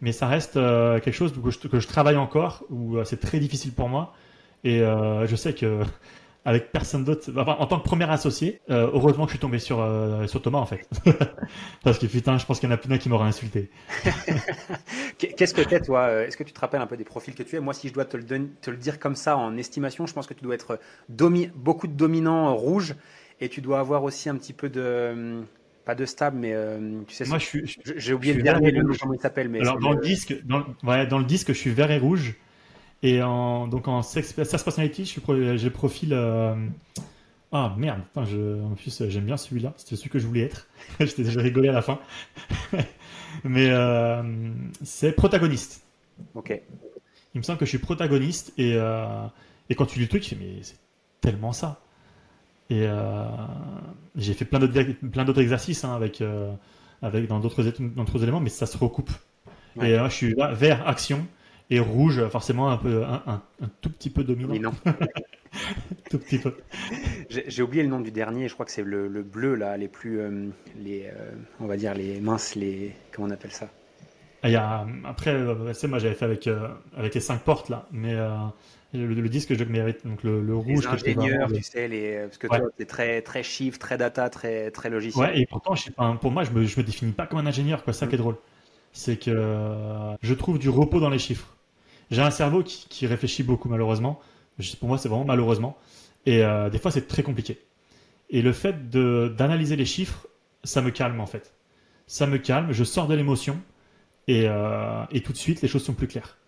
mais ça reste quelque chose que je, que je travaille encore, où c'est très difficile pour moi. Et je sais que avec personne d'autre. en tant que premier associé, euh, heureusement que je suis tombé sur, euh, sur Thomas en fait. Parce que putain, je pense qu'il y en a plein qui m'auraient insulté. Qu'est-ce que t'es toi euh, Est-ce que tu te rappelles un peu des profils que tu es? Moi, si je dois te le, te le dire comme ça en estimation, je pense que tu dois être beaucoup de dominants rouges et tu dois avoir aussi un petit peu de pas de stable, mais tu sais. Moi, je suis. J'ai oublié le dernier, comment il s'appelle, mais. Alors dans le... disque, dans, ouais, dans le disque, je suis vert et rouge. Et en, donc en sex, personality, j'ai le profil. Euh, ah merde, je, en plus j'aime bien celui-là, c'était celui que je voulais être. J'étais déjà rigolé à la fin. Mais euh, c'est protagoniste. Ok. Il me semble que je suis protagoniste et, euh, et quand tu lis le truc, tu fais mais c'est tellement ça. Et j'ai fait plein d'autres exercices hein, avec avec dans d'autres éléments, mais ça se recoupe. Et moi je suis là, vert action et rouge, forcément un peu un, un, tout petit peu dominant. tout petit peu. J'ai oublié le nom du dernier. Je crois que c'est le, le, bleu là, les plus, euh, les, euh, on va dire les minces, les comment on appelle ça? Ah, il y a, après, euh, c'est moi j'avais fait avec avec les cinq portes là, mais le, disque je mérite donc le, le rouge. Les ingénieurs, tu sais, les, parce que toi c'est très très chiffre, très data, très très logiciel. Ouais, et pourtant je sais pas, pour moi je me je me définis pas comme un ingénieur quoi, ça qui est mm. drôle c'est que je trouve du repos dans les chiffres. J'ai un cerveau qui, réfléchit beaucoup, malheureusement. Pour moi, c'est vraiment malheureusement. Et euh, des fois, c'est très compliqué. Et le fait d'analyser les chiffres, ça me calme, en fait. Ça me calme, je sors de l'émotion, et, euh, tout de suite, les choses sont plus claires.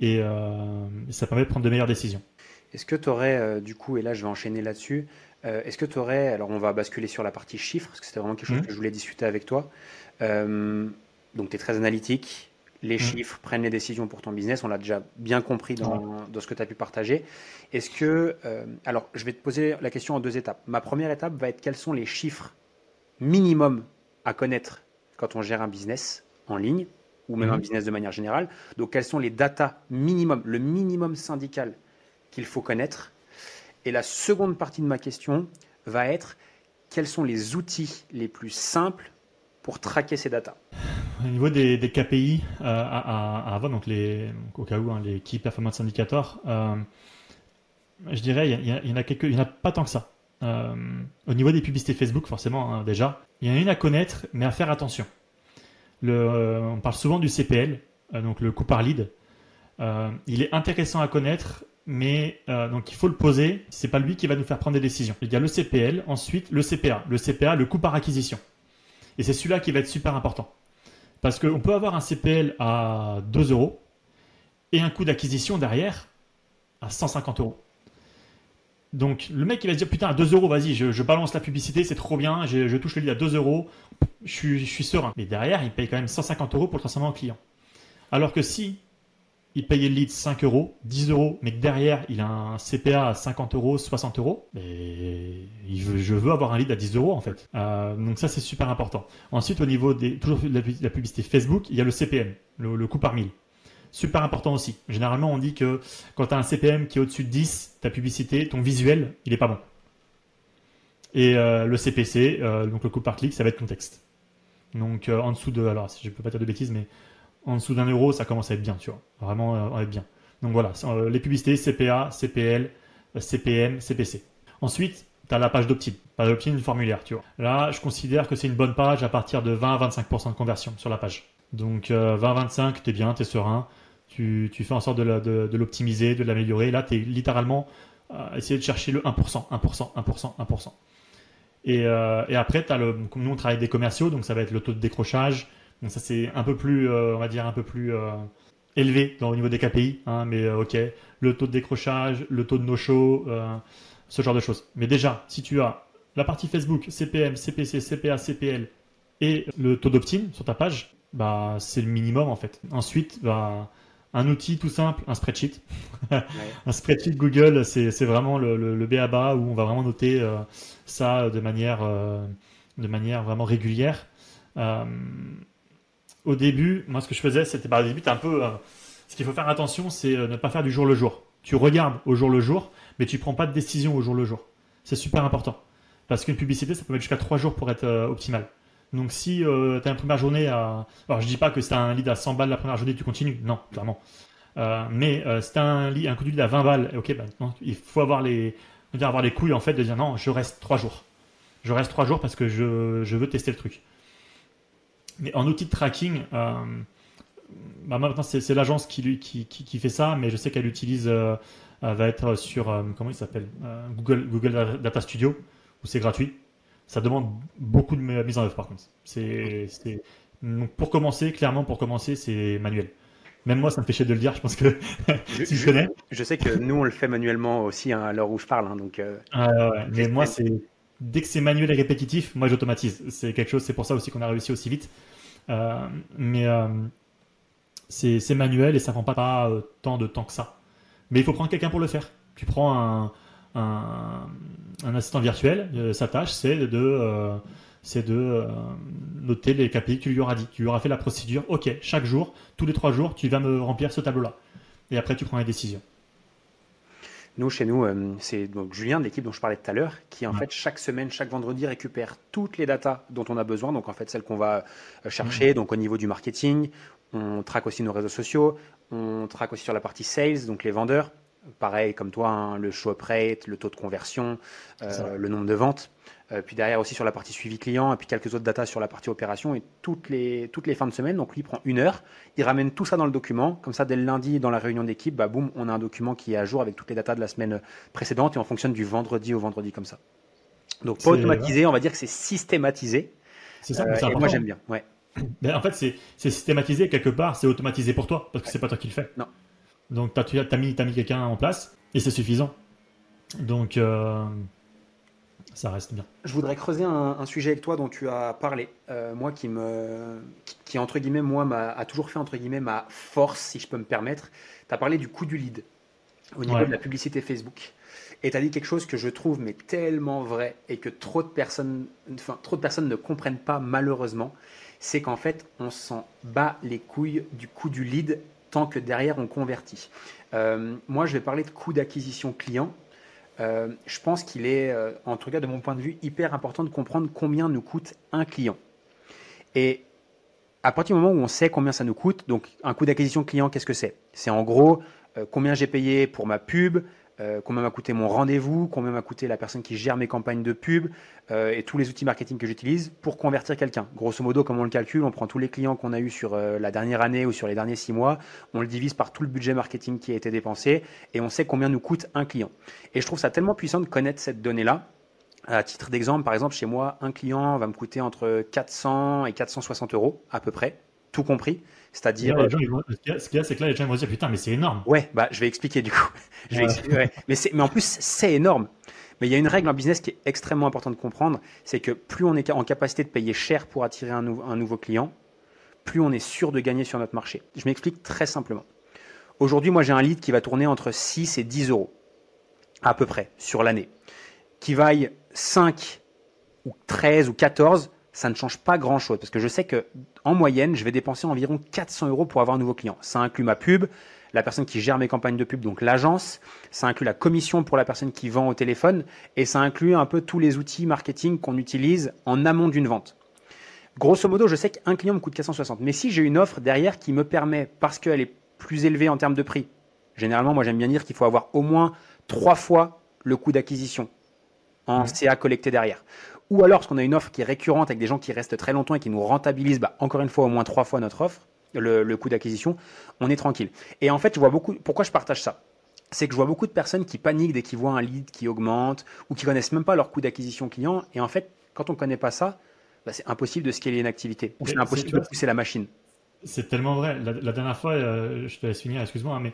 Et euh, ça permet de prendre de meilleures décisions. Est-ce que tu aurais, du coup, et là, je vais enchaîner là-dessus, est-ce que tu aurais, alors on va basculer sur la partie chiffres, parce que c'était vraiment quelque chose mmh. que je voulais discuter avec toi. Donc tu es très analytique, les mm. chiffres prennent les décisions pour ton business, on l'a déjà bien compris dans, ce que tu as pu partager. Est-ce que, euh, alors je vais te poser la question en deux étapes. Ma première étape va être quels sont les chiffres minimum à connaître quand on gère un business en ligne ou même un mm-hmm. business de manière générale. Donc quels sont les datas minimum, le minimum syndical qu'il faut connaître? Et la seconde partie de ma question va être quels sont les outils les plus simples pour traquer ces datas Au niveau des, KPI euh, à, avoir, donc au cas où, hein, les Key Performance Indicators, euh, je dirais il y, en a pas tant que ça. Euh, au niveau des publicités Facebook, forcément, hein, déjà, il y en a une à connaître, mais à faire attention. On parle souvent du CPL, donc le coût par lead. il est intéressant à connaître, mais il faut le poser. C'est pas lui qui va nous faire prendre des décisions. Il y a le CPL, ensuite le CPA. Le CPA, le coût par acquisition. Et c'est celui-là qui va être super important. Parce qu'on peut avoir un CPL à 2 euros et un coût d'acquisition derrière à 150 euros. Donc le mec il va se dire putain à 2 euros vas-y je, balance la publicité c'est trop bien je, touche le lead à 2 euros je je suis serein mais derrière il paye quand même 150 euros pour le transformer en client alors que si il payait le lead 5 euros, 10 euros, mais que derrière, il a un CPA à 50 euros, 60 euros, et je veux avoir un lead à 10 euros, en fait. Euh, donc ça, c'est super important. Ensuite, au niveau toujours de la, publicité Facebook, il y a le CPM, le, coût par mille. Super important aussi. Généralement, on dit que quand tu as un CPM qui est au-dessus de 10, ta publicité, ton visuel, il est pas bon. Et euh, le CPC, euh, donc le coût par clic, ça va être ton texte. Donc en dessous de, alors je peux pas dire de bêtises, mais En dessous d'un euro, ça commence à être bien, tu vois. Vraiment à être bien. Donc voilà, les publicités CPA, CPL, CPM, CPC. Ensuite, tu as la page d'opt-in. Page d'opt-in, formulaire, tu vois. Là, je considère que c'est une bonne page à partir de 20 à 25% de conversion sur la page. Donc 20-25, tu es bien, tu es serein. Tu, fais en sorte de l'optimiser, de l'améliorer. Là, tu es littéralement à essayer de chercher le 1%, 1%, 1%, 1%. Et, et après, as le, nous, on travaille des commerciaux, donc ça va être le taux de décrochage. Donc ça, c'est un peu plus, euh, on va dire, un peu plus euh, élevé dans, au niveau des KPI. Hein, mais euh, ok, le taux de décrochage, le taux de no-show, ce genre de choses. Mais déjà, si tu as la partie Facebook, CPM, CPC, CPA, CPL et le taux d'opt-in sur ta page, bah, c'est le minimum en fait. Ensuite, bah, un outil tout simple, un spreadsheet. un spreadsheet Google, c'est vraiment le, le, le BABA où on va vraiment noter euh, ça de manière, euh, de manière vraiment régulière. Euh, au début, moi ce que je faisais, c'était par début, un peu. ce qu'il faut faire attention, c'est ne pas faire du jour le jour. Tu regardes au jour le jour, mais tu prends pas de décision au jour le jour. C'est super important. Parce qu'une publicité, ça peut mettre jusqu'à trois jours pour être optimal. Donc si euh, tu as une première journée à... Alors je dis pas que c'est un lead à 100 balles la première journée, tu continues. Non, clairement. Euh, mais euh, un, lead, un coup de lead à 20 balles, ok, bah, il faut avoir les, avoir les couilles en fait de dire non, je reste 3 jours. Je reste 3 jours parce que je, je veux tester le truc. Mais en outil de tracking, euh, bah, maintenant c'est l'agence qui, qui, qui, qui, fait ça, mais je sais qu'elle utilise, euh, va être sur, comment il s'appelle Google, Google Data Studio, où c'est gratuit ça demande beaucoup de mise en œuvre par contre. C'est, pour commencer, clairement pour commencer, c'est manuel. Même moi, ça me fait chier de le dire. Je pense que je, connais. Je sais que nous, on le fait manuellement aussi hein, à l'heure où je parle. Hein, donc. Euh, ah, ouais, mais moi, c'est dès que c'est manuel et répétitif, moi, j'automatise. C'est quelque chose. C'est pour ça aussi qu'on a réussi aussi vite. Euh, mais euh, c'est, manuel et ça prend pas, pas tant de temps que ça. Mais il faut prendre quelqu'un pour le faire. Tu prends un, assistant virtuel, euh, sa tâche, c'est de, euh, c'est de euh, noter les KPI que tu lui auras dit. Tu lui auras fait la procédure. Ok, chaque jour, tous les trois jours, tu vas me remplir ce tableau-là. Et après, tu prends les décisions. Nous, chez nous, c'est donc Julien de l'équipe dont je parlais tout à l'heure, qui en fait chaque semaine, chaque vendredi récupère toutes les datas dont on a besoin. Donc en fait celles qu'on va chercher, donc au niveau du marketing, on traque aussi nos réseaux sociaux, on traque aussi sur la partie sales, donc les vendeurs, pareil comme toi, hein, le show up rate, le taux de conversion, euh, le nombre de ventes. Euh, puis derrière aussi sur la partie suivi client, et puis quelques autres datas sur la partie opération. Et toutes les, toutes les fins de semaine, donc lui il prend une heure, il ramène tout ça dans le document. Comme ça, dès le lundi, dans la réunion d'équipe, bah, boum, on a un document qui est à jour avec toutes les datas de la semaine précédente et on fonctionne du vendredi au vendredi comme ça. Donc pas automatisé, on va dire que c'est systématisé. C'est ça, euh, moi j'aime bien. Ouais. Ben, en fait, c'est systématisé quelque part, c'est automatisé pour toi, parce que c'est pas toi qui le fais. Non. Donc, tu as, mis, mis quelqu'un en place et c'est suffisant. Donc, euh, ça reste bien. Je voudrais creuser un, sujet avec toi dont tu as parlé. Euh, moi, qui, me, qui, entre guillemets, moi, a toujours fait, entre guillemets, ma force, si je peux me permettre. Tu as parlé du coût du lead au niveau de la publicité Facebook. Et tu as dit quelque chose que je trouve mais tellement vrai et que trop de personnes, enfin, trop de personnes ne comprennent pas malheureusement, c'est qu'en fait, on s'en bat les couilles du coût du lead tant que derrière on convertit. Euh, moi, je vais parler de coût d'acquisition client. Euh, je pense qu'il est, euh, en tout cas de mon point de vue, hyper important de comprendre combien nous coûte un client. Et à partir du moment où on sait combien ça nous coûte, donc un coût d'acquisition client, qu'est-ce que c'est? C'est en gros combien j'ai payé pour ma pub, euh, combien m'a coûté mon rendez-vous, combien m'a coûté la personne qui gère mes campagnes de pub euh, et tous les outils marketing que j'utilise pour convertir quelqu'un. Grosso modo, comme on le calcule, on prend tous les clients qu'on a eu sur euh, la dernière année ou sur les derniers six mois, on le divise par tout le budget marketing qui a été dépensé et on sait combien nous coûte un client. Et je trouve ça tellement puissant de connaître cette donnée-là. À titre d'exemple, par exemple, chez moi, un client va me coûter entre 400 et 460 euros à peu près, tout compris. C'est-à-dire. ce qu'il y a, c'est que là, les gens vont dire Putain, mais c'est énorme. Ouais, bah, je vais expliquer du coup. Mais, mais en plus, c'est énorme. Mais il y a une règle en business qui est extrêmement importante de comprendre c'est que plus on est en capacité de payer cher pour attirer un, un nouveau client, plus on est sûr de gagner sur notre marché. Je m'explique très simplement. Aujourd'hui, moi, j'ai un lead qui va tourner entre 6 et 10 euros, à peu près, sur l'année. Qui vaille 5 ou 13 ou 14, ça ne change pas grand-chose parce que je sais que en moyenne, je vais dépenser environ 400 euros pour avoir un nouveau client. Ça inclut ma pub, la personne qui gère mes campagnes de pub, donc l'agence, ça inclut la commission pour la personne qui vend au téléphone et ça inclut un peu tous les outils marketing qu'on utilise en amont d'une vente. Grosso modo, je sais qu'un client me coûte 460. Mais si j'ai une offre derrière qui me permet, parce qu'elle est plus élevée en termes de prix, généralement, moi j'aime bien dire qu'il faut avoir au moins trois fois le coût d'acquisition en CA collecté derrière. Ou alors, parce qu'on a une offre qui est récurrente avec des gens qui restent très longtemps et qui nous rentabilisent, bah, encore une fois, au moins trois fois notre offre, le, coût d'acquisition, on est tranquille. Et en fait, je vois beaucoup. Pourquoi je partage ça? C'est que je vois beaucoup de personnes qui paniquent dès qu'ils voient un lead qui augmente ou qui connaissent même pas leur coût d'acquisition client. Et en fait, quand on ne connaît pas ça, bah, c'est impossible de scaler une activité ou c'est impossible de pousser la machine. C'est tellement vrai. La, dernière fois, euh, je te laisse finir, excuse-moi, hein, mais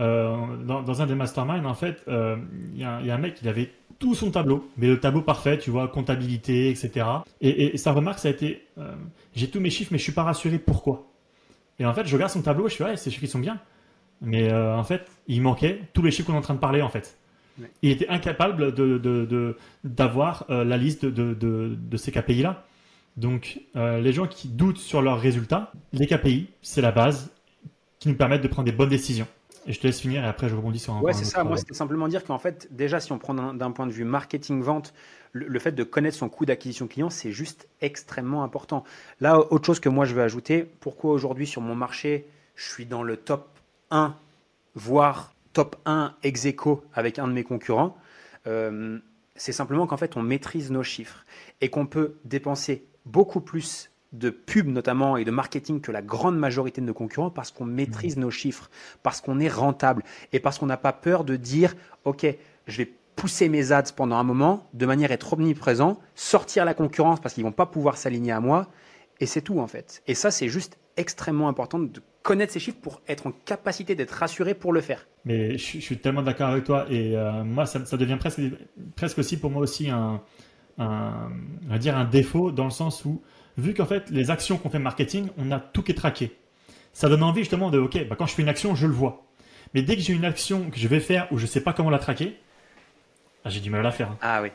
euh, dans, un des masterminds, en fait, euh, il y, a un mec qui avait tout son tableau, mais le tableau parfait, tu vois, comptabilité, etc. Et, sa remarque, ça a été j'ai tous mes chiffres, mais je suis pas rassuré. Pourquoi? Et en fait, je regarde son tableau, et je suis ouais, ces chiffres ils sont bien. Mais en fait, il manquait tous les chiffres qu'on est en train de parler, en fait. Il était incapable d'avoir de, de, la liste de, ces KPI-là. Donc, les gens qui doutent sur leurs résultats, les KPI, c'est la base qui nous permettent de prendre des bonnes décisions. Et je te laisse finir et après je rebondis sur un Ouais, c'est ça. Moi, c'était simplement dire qu'en fait, déjà, si on prend d'un point de vue marketing-vente, le, fait de connaître son coût d'acquisition client, c'est juste extrêmement important. Là, autre chose que moi je veux ajouter, pourquoi aujourd'hui sur mon marché, je suis dans le top 1, voire top 1 ex avec un de mes concurrents, euh, c'est simplement qu'en fait, on maîtrise nos chiffres et qu'on peut dépenser beaucoup plus de pub notamment et de marketing que la grande majorité de nos concurrents parce qu'on maîtrise mmh. nos chiffres, parce qu'on est rentable et parce qu'on n'a pas peur de dire ok, je vais pousser mes ads pendant un moment de manière à être omniprésent, sortir la concurrence parce qu'ils vont pas pouvoir s'aligner à moi et c'est tout en fait. Et ça c'est juste extrêmement important de connaître ces chiffres pour être en capacité d'être rassuré pour le faire. Mais je, suis tellement d'accord avec toi et euh, moi ça, devient presque, presque aussi pour moi aussi un, un, dire un défaut dans le sens où vu qu'en fait, les actions qu'on fait marketing, on a tout qui est traqué. Ça donne envie justement de, ok, bah, quand je fais une action, je le vois. Mais dès que j'ai une action que je vais faire où je ne sais pas comment la traquer, ah, j'ai du mal à la faire. Hein. Ah oui.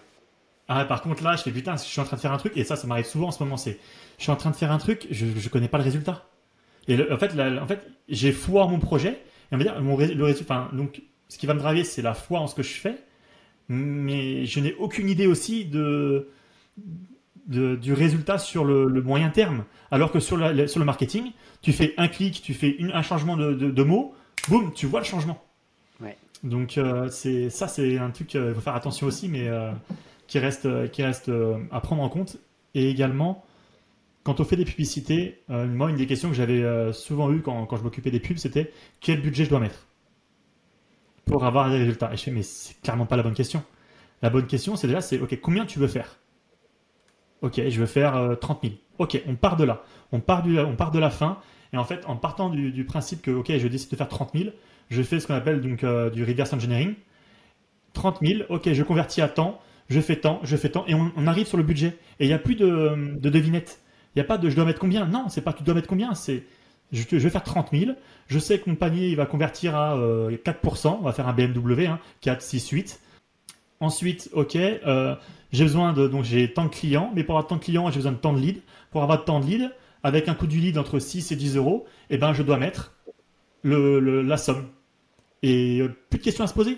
Ah, par contre, là, je fais putain, je suis en train de faire un truc, et ça, ça m'arrive souvent en ce moment, c'est, je suis en train de faire un truc, je ne connais pas le résultat. Et en fait, en fait j'ai foi en mon projet, et on va dire, mon, le résultat, donc, ce qui va me driver, c'est la foi en ce que je fais, mais je n'ai aucune idée aussi de, du résultat sur le, moyen terme. Alors que sur, sur le marketing, tu fais un clic, tu fais un changement de, de, mots, boum, tu vois le changement. Donc euh, c'est ça, c'est un truc qu'il faut faire attention aussi, mais euh, qui reste, qui reste euh, à prendre en compte. Et également, quand on fait des publicités, moi, une des questions que j'avais souvent eu quand, quand je m'occupais des pubs, c'était quel budget je dois mettre pour avoir des résultats? Et je fais, mais c'est clairement pas la bonne question. La bonne question, c'est déjà, c'est, ok, combien tu veux faire? Ok, je veux faire 30 euh, 000. Ok, on part de là. On part, du, on part de la fin. Et en fait, en partant du, principe que, ok, je décide de faire 30 000, je fais ce qu'on appelle donc euh, du reverse engineering. 30 000, ok, je convertis à temps, je fais temps, je fais temps, et on, arrive sur le budget. Et il n'y a plus de, de devinette. Il n'y a pas de je dois mettre combien? Non, c'est pas tu dois mettre combien, c'est je, vais faire 30 000. Je sais que mon panier il va convertir à 4%. Euh, on va faire un BMW, hein, 4, 6, 8. Ensuite, ok, euh, j'ai besoin de donc j'ai tant de clients, mais pour avoir tant de clients, j'ai besoin de tant de leads. Pour avoir tant de leads, avec un coût du lead entre 6 et 10 euros, eh ben je dois mettre le, la somme. Et euh, plus de questions à se poser.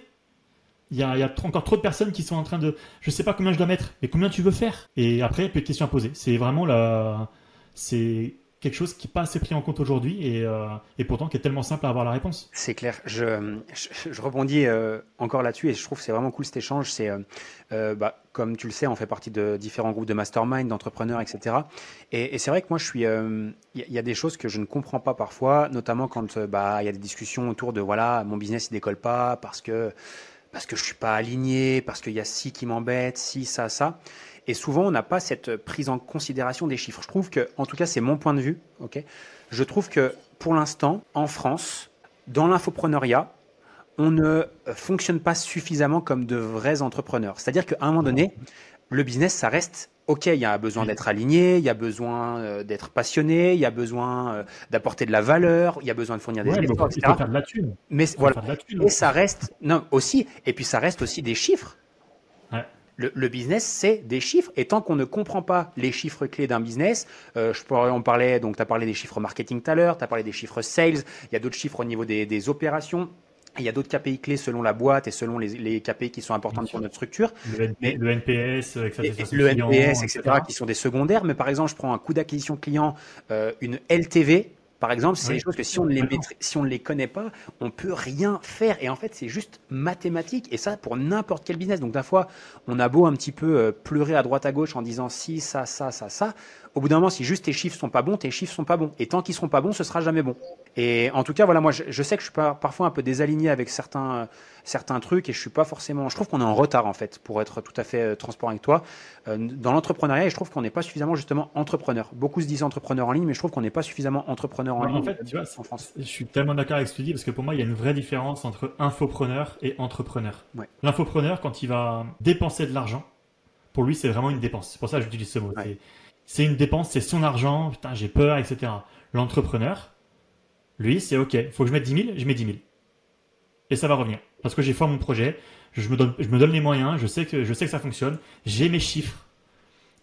Il y, a, encore trop de personnes qui sont en train de, je sais pas combien je dois mettre, mais combien tu veux faire? Et après, plus de questions à poser. C'est vraiment la, c'est quelque chose qui n'est pas assez pris en compte aujourd'hui et, euh, et, pourtant qui est tellement simple à avoir la réponse. C'est clair. Je, rebondis euh, encore là-dessus et je trouve que c'est vraiment cool cet échange. C'est, euh, bah, comme tu le sais, on fait partie de différents groupes de mastermind, d'entrepreneurs, etc. Et, et c'est vrai que moi, je suis, il y, a des choses que je ne comprends pas parfois, notamment quand bah il y a des discussions autour de voilà, mon business il décolle pas parce que parce que je suis pas aligné, parce qu'il y a ci qui m'embête, ci, ça, ça. Et souvent, on n'a pas cette prise en considération des chiffres. Je trouve que, en tout cas, c'est mon point de vue. ok? Je trouve que pour l'instant, en France, dans l'infopreneuriat, on ne fonctionne pas suffisamment comme de vrais entrepreneurs. C'est-à-dire qu'à un moment donné, le business, ça reste OK, il y a besoin d'être aligné, il y a besoin euh, d'être passionné, il y a besoin euh, d'apporter de la valeur, il y a besoin de fournir des ouais, efforts, etc. Il faut faire de la thune. Mais voilà. et ça reste, non, aussi, et puis ça reste aussi des chiffres. Le, business, c'est des chiffres. Et tant qu'on ne comprend pas les chiffres clés d'un business, euh, je pourrais, on parlait, donc tu as parlé des chiffres marketing tout à l'heure, tu as parlé des chiffres sales, il y a d'autres chiffres au niveau des, opérations. Il y a d'autres KPI clés selon la boîte et selon les, KPI qui sont importants pour notre structure. Le, NPS, etc. Le NPS, etc., qui sont des secondaires. Mais par exemple, je prends un coût d'acquisition client, euh, une LTV, par exemple, c'est des choses que si on, ne les si on ne les connaît pas, on peut rien faire. Et en fait, c'est juste mathématique. Et ça, pour n'importe quel business. Donc, d'un fois, on a beau un petit peu euh, pleurer à droite à gauche en disant si, ça, ça, ça, ça. Au bout d'un moment, si juste tes chiffres sont pas bons, tes chiffres sont pas bons. Et tant qu'ils seront pas bons, ce sera jamais bon. Et en tout cas, voilà, moi, je, je sais que je suis parfois un peu désaligné avec certains, certains trucs et je suis pas forcément. Je trouve qu'on est en retard en fait, pour être tout à fait euh, transparent avec toi. Euh, dans l'entrepreneuriat, je trouve qu'on n'est pas suffisamment justement entrepreneur. Beaucoup se disent entrepreneur en ligne, mais je trouve qu'on n'est pas suffisamment entrepreneur en ligne. En fait, tu vois, en France. Je suis tellement d'accord avec ce que tu dis parce que pour moi, il y a une vraie différence entre infopreneur et entrepreneur. L'infopreneur, quand il va dépenser de l'argent, pour lui, c'est vraiment une dépense. C'est pour ça que j'utilise ce mot. C'est une dépense, c'est son argent, putain, j'ai peur, etc. L'entrepreneur, lui, c'est OK, il faut que je mette 10 000, je mets 10 000 et ça va revenir. Parce que j'ai foi mon projet, je me, donne, les moyens, je sais que, ça fonctionne, j'ai mes chiffres.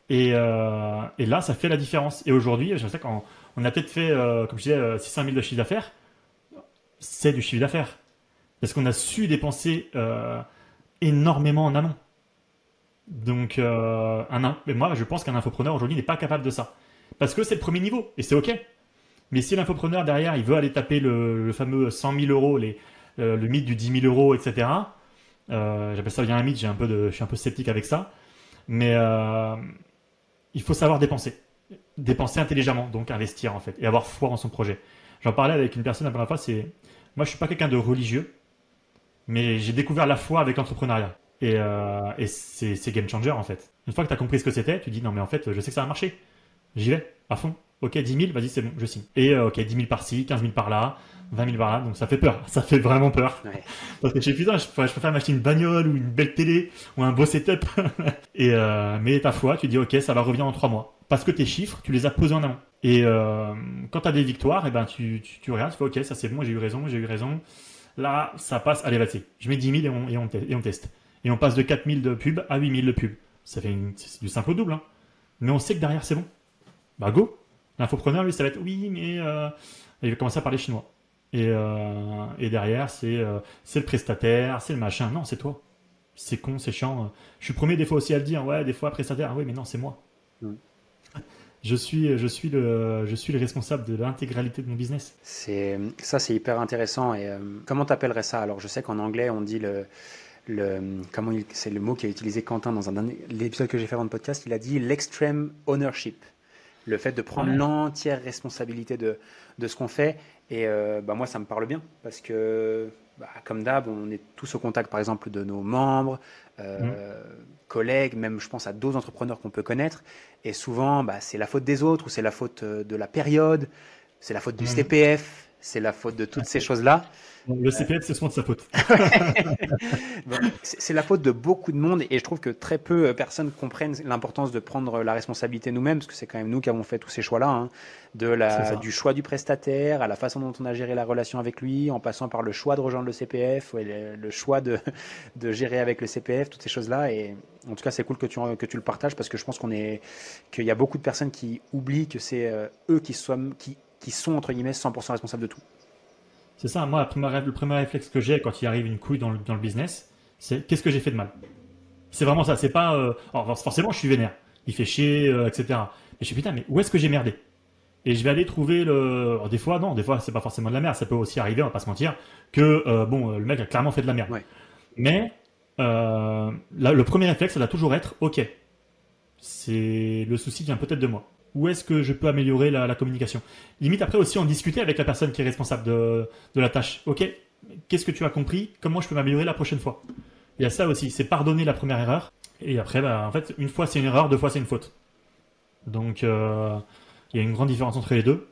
Et, euh, et, là, ça fait la différence. Et aujourd'hui, je sais qu'on on a peut-être fait, euh, comme je disais, 600 euh, 000 de chiffre d'affaires. C'est du chiffre d'affaires. Parce qu'on a su dépenser énormément en amont. Donc, mais moi, je pense qu'un infopreneur aujourd'hui n'est pas capable de ça. Parce que c'est le premier niveau, et c'est OK. Mais si l'infopreneur derrière, il veut aller taper le, le fameux 100 000 euros, les, euh, le mythe du 10 000 euros, etc. Euh, j'appelle ça bien un mythe, un peu de, je suis un peu sceptique avec ça. Mais euh, il faut savoir dépenser. Dépenser intelligemment, donc investir en fait, et avoir foi en son projet. J'en parlais avec une personne la première fois, c'est. Moi, je suis pas quelqu'un de religieux, mais j'ai découvert la foi avec l'entrepreneuriat. Et, et c'est game changer en fait. Une fois que tu as compris ce que c'était, tu dis non, mais en fait, je sais que ça va marcher. J'y vais, à fond. Ok, 10 000, vas-y, c'est bon, je signe. Et ok, 10 000 par-ci, 15 000 par là, 20 000 par là, donc ça fait peur, ça fait vraiment peur. Parce que je suis putain, je, préfère m'acheter une bagnole ou une belle télé ou un beau setup. et euh, mais ta foi, tu dis ok, ça va revenir en trois mois. Parce que tes chiffres, tu les as posés en amont. Et euh, quand tu as des victoires, et eh ben tu, tu, tu, regardes, tu fais ok, ça c'est bon, j'ai eu raison, j'ai eu raison. Là, ça passe, allez, vas-y. Je mets 10 000 et on, et on, et on teste. Et on passe de 4 000 de pub à 8 000 de pub. Ça fait du simple au double. Hein. Mais on sait que derrière c'est bon. Bah go. L'infopreneur, lui, ça va être oui, mais euh... il va commencer à parler chinois. Et, euh, et derrière, c'est euh, le prestataire, c'est le machin. Non, c'est toi. C'est con, c'est chiant. Je suis premier des fois aussi à le dire. Ouais, des fois prestataire. Ah oui, mais non, c'est moi. Je suis, je suis le, je suis le responsable de l'intégralité de mon business. Ça, c'est hyper intéressant. Et euh, comment t'appellerais ça? Alors, je sais qu'en anglais, on dit le, le comment c'est le mot qu'a utilisé Quentin dans un l'épisode que j'ai fait avant le podcast. Il a dit l'extreme ownership, le fait de prendre l'entière responsabilité de de ce qu'on fait et euh, bah, moi, ça me parle bien parce que, bah, comme d'hab, on est tous au contact, par exemple, de nos membres, euh, mmh. collègues, même, je pense, à d'autres entrepreneurs qu'on peut connaître. Et souvent, bah, c'est la faute des autres ou c'est la faute euh, de la période, c'est la faute du mmh. CPF, c'est la faute de toutes ces choses-là. Le CPF, c'est souvent de sa faute. c'est la faute de beaucoup de monde et je trouve que très peu de euh, personnes comprennent l'importance de prendre la responsabilité nous-mêmes, parce que c'est quand même nous qui avons fait tous ces choix-là, hein. de la, du choix du prestataire, à la façon dont on a géré la relation avec lui, en passant par le choix de rejoindre le CPF, le, choix de, de, gérer avec le CPF, toutes ces choses-là. Et en tout cas, c'est cool que tu, que tu le partages parce que je pense qu'on est, qu'il y a beaucoup de personnes qui oublient que c'est euh, eux qui sont, qui, qui sont entre guillemets 100% responsables de tout. C'est ça, moi, le premier réflexe que j'ai quand il arrive une couille dans le, dans le business, c'est qu'est-ce que j'ai fait de mal? C'est vraiment ça, c'est pas. Euh, forcément, je suis vénère, il fait chier, euh, etc. Mais je suis putain, mais où est-ce que j'ai merdé? Et je vais aller trouver le. des fois, non, des fois, c'est pas forcément de la merde, ça peut aussi arriver, on va pas se mentir, que euh, bon, le mec a clairement fait de la merde. Mais le premier réflexe, ça doit toujours être ok, c'est le souci vient peut-être de moi où est-ce que je peux améliorer la, communication Limite après aussi en discuter avec la personne qui est responsable de, la tâche. Ok, qu'est-ce que tu as compris? Comment je peux m'améliorer la prochaine fois? Il y a ça aussi, c'est pardonner la première erreur. Et après, bah, en fait, une fois c'est une erreur, deux fois c'est une faute. Donc euh, il y a une grande différence entre les deux.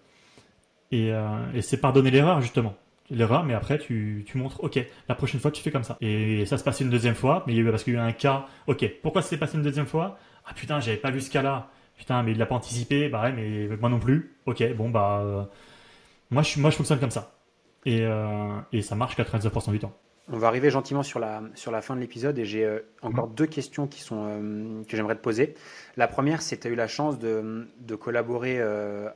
Et, euh, c'est pardonner l'erreur justement. L'erreur, mais après tu, montres, ok, la prochaine fois tu fais comme ça. Et ça se passe une deuxième fois, mais parce qu'il y a eu un cas, ok, pourquoi ça s'est passé une deuxième fois? Ah putain, j'avais pas vu ce cas-là putain, mais il l'a pas anticipé, bah ouais, mais moi non plus. Ok, bon, bah, euh, moi, je, moi, je fonctionne comme ça. Et, euh, et ça marche 99% du temps. On va arriver gentiment sur la, sur la fin de l'épisode et j'ai euh, encore deux questions qui sont, que j'aimerais te poser. La première, c'est tu as eu la chance de, de collaborer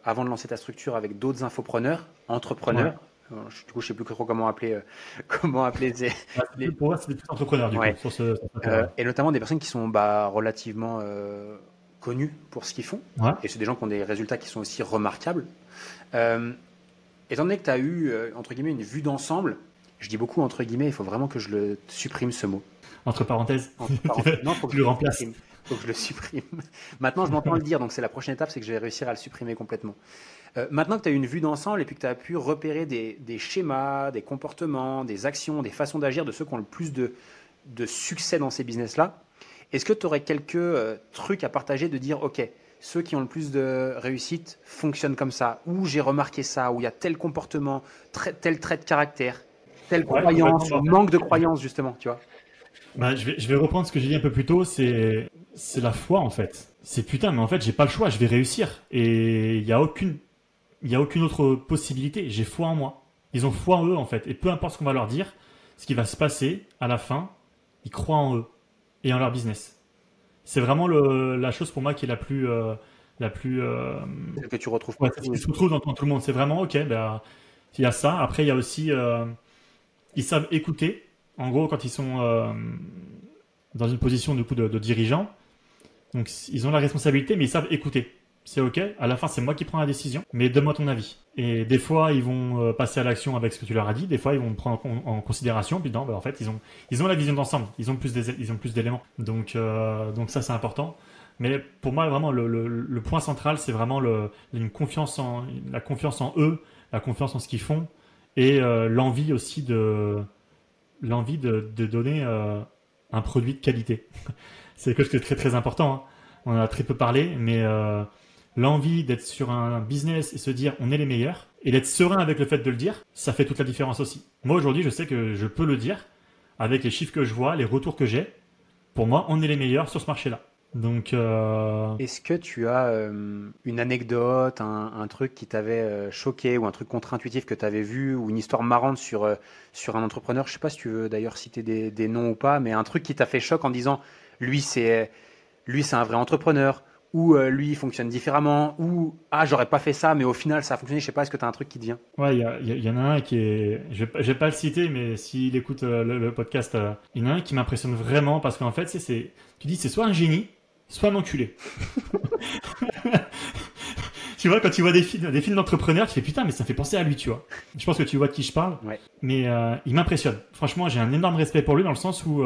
avant de lancer ta structure avec d'autres infopreneurs, entrepreneurs, du coup, je sais plus trop comment appeler, comment appeler Pour moi, c'est des entrepreneurs, du coup, sur ce, Et notamment des personnes qui sont bah, relativement connus pour ce qu'ils font. Et c'est des gens qui ont des résultats qui sont aussi remarquables. Euh, étant donné que tu as eu, euh, entre guillemets, une vue d'ensemble, je dis beaucoup entre guillemets, il faut vraiment que je le supprime ce mot. Entre parenthèses. non, faut que je le remplace. faut que je le supprime. Maintenant, je m'entends le dire, donc c'est la prochaine étape, c'est que je vais réussir à le supprimer complètement. Euh, maintenant que tu as eu une vue d'ensemble et puis que tu as pu repérer des, des, schémas, des comportements, des actions, des façons d'agir de ceux qui ont le plus de, de succès dans ces business-là, est-ce que tu aurais quelques euh, trucs à partager de dire, OK, ceux qui ont le plus de réussite fonctionnent comme ça, ou j'ai remarqué ça, ou il y a tel comportement, tel trait de caractère, telle croyance, manque de croyance justement, tu vois? Bah, je, vais, je vais reprendre ce que j'ai dit un peu plus tôt, c'est la foi en fait. C'est putain, mais en fait j'ai pas le choix, je vais réussir. Et il n'y a aucune il y a aucune autre possibilité. J'ai foi en moi. Ils ont foi en eux en fait. Et peu importe ce qu'on va leur dire, ce qui va se passer à la fin, ils croient en eux et en leur business. C'est vraiment le, la chose pour moi qui est la plus. Euh, la plus euh, que tu retrouves ouais, qui se retrouve dans, tout le monde. C'est vraiment ok, ben, il y a ça. Après, il y a aussi. Euh, ils savent écouter. En gros, quand ils sont euh, dans une position du coup, de, de dirigeant, donc ils ont la responsabilité, mais ils savent écouter c'est ok. À la fin, c'est moi qui prends la décision, mais donne-moi ton avis. Et des fois, ils vont euh, passer à l'action avec ce que tu leur as dit. Des fois, ils vont prendre en, considération. Puis non, bah, en fait, ils ont, ils ont la vision d'ensemble. Ils ont plus ils ont plus d'éléments. Donc, euh, donc ça, c'est important. Mais pour moi, vraiment, le, point central, c'est vraiment le, une confiance en, la confiance en eux, la confiance en ce qu'ils font, et euh, l'envie aussi de, l'envie de, de donner un produit de qualité. c'est quelque chose est très très important. Hein. On en a très peu parlé, mais l'envie d'être sur un business et se dire on est les meilleurs et d'être serein avec le fait de le dire, ça fait toute la différence aussi. Moi aujourd'hui, je sais que je peux le dire avec les chiffres que je vois, les retours que j'ai. Pour moi, on est les meilleurs sur ce marché-là. Donc, euh... est-ce que tu as euh, une anecdote, un, truc qui t'avait euh, choqué ou un truc contre-intuitif que tu avais vu ou une histoire marrante sur, sur un entrepreneur? Je sais pas si tu veux d'ailleurs citer des, des, noms ou pas, mais un truc qui t'a fait choc en disant lui c'est lui c'est un vrai entrepreneur ou euh, lui fonctionne différemment, ou ah j'aurais pas fait ça, mais au final ça a fonctionné. Je sais pas, est-ce que tu as un truc qui te vient? Ouais, il y, en a un qui est, je vais, vais pas le citer, mais s'il écoute euh, le, podcast, euh, il y en a un qui m'impressionne vraiment parce qu'en fait c'est, tu dis c'est soit un génie, soit un enculé. tu vois, quand tu vois des films, des films d'entrepreneurs, tu fais putain, mais ça fait penser à lui, tu vois. Je pense que tu vois de qui je parle. Ouais. Mais il m'impressionne. Franchement, j'ai un énorme respect pour lui dans le sens où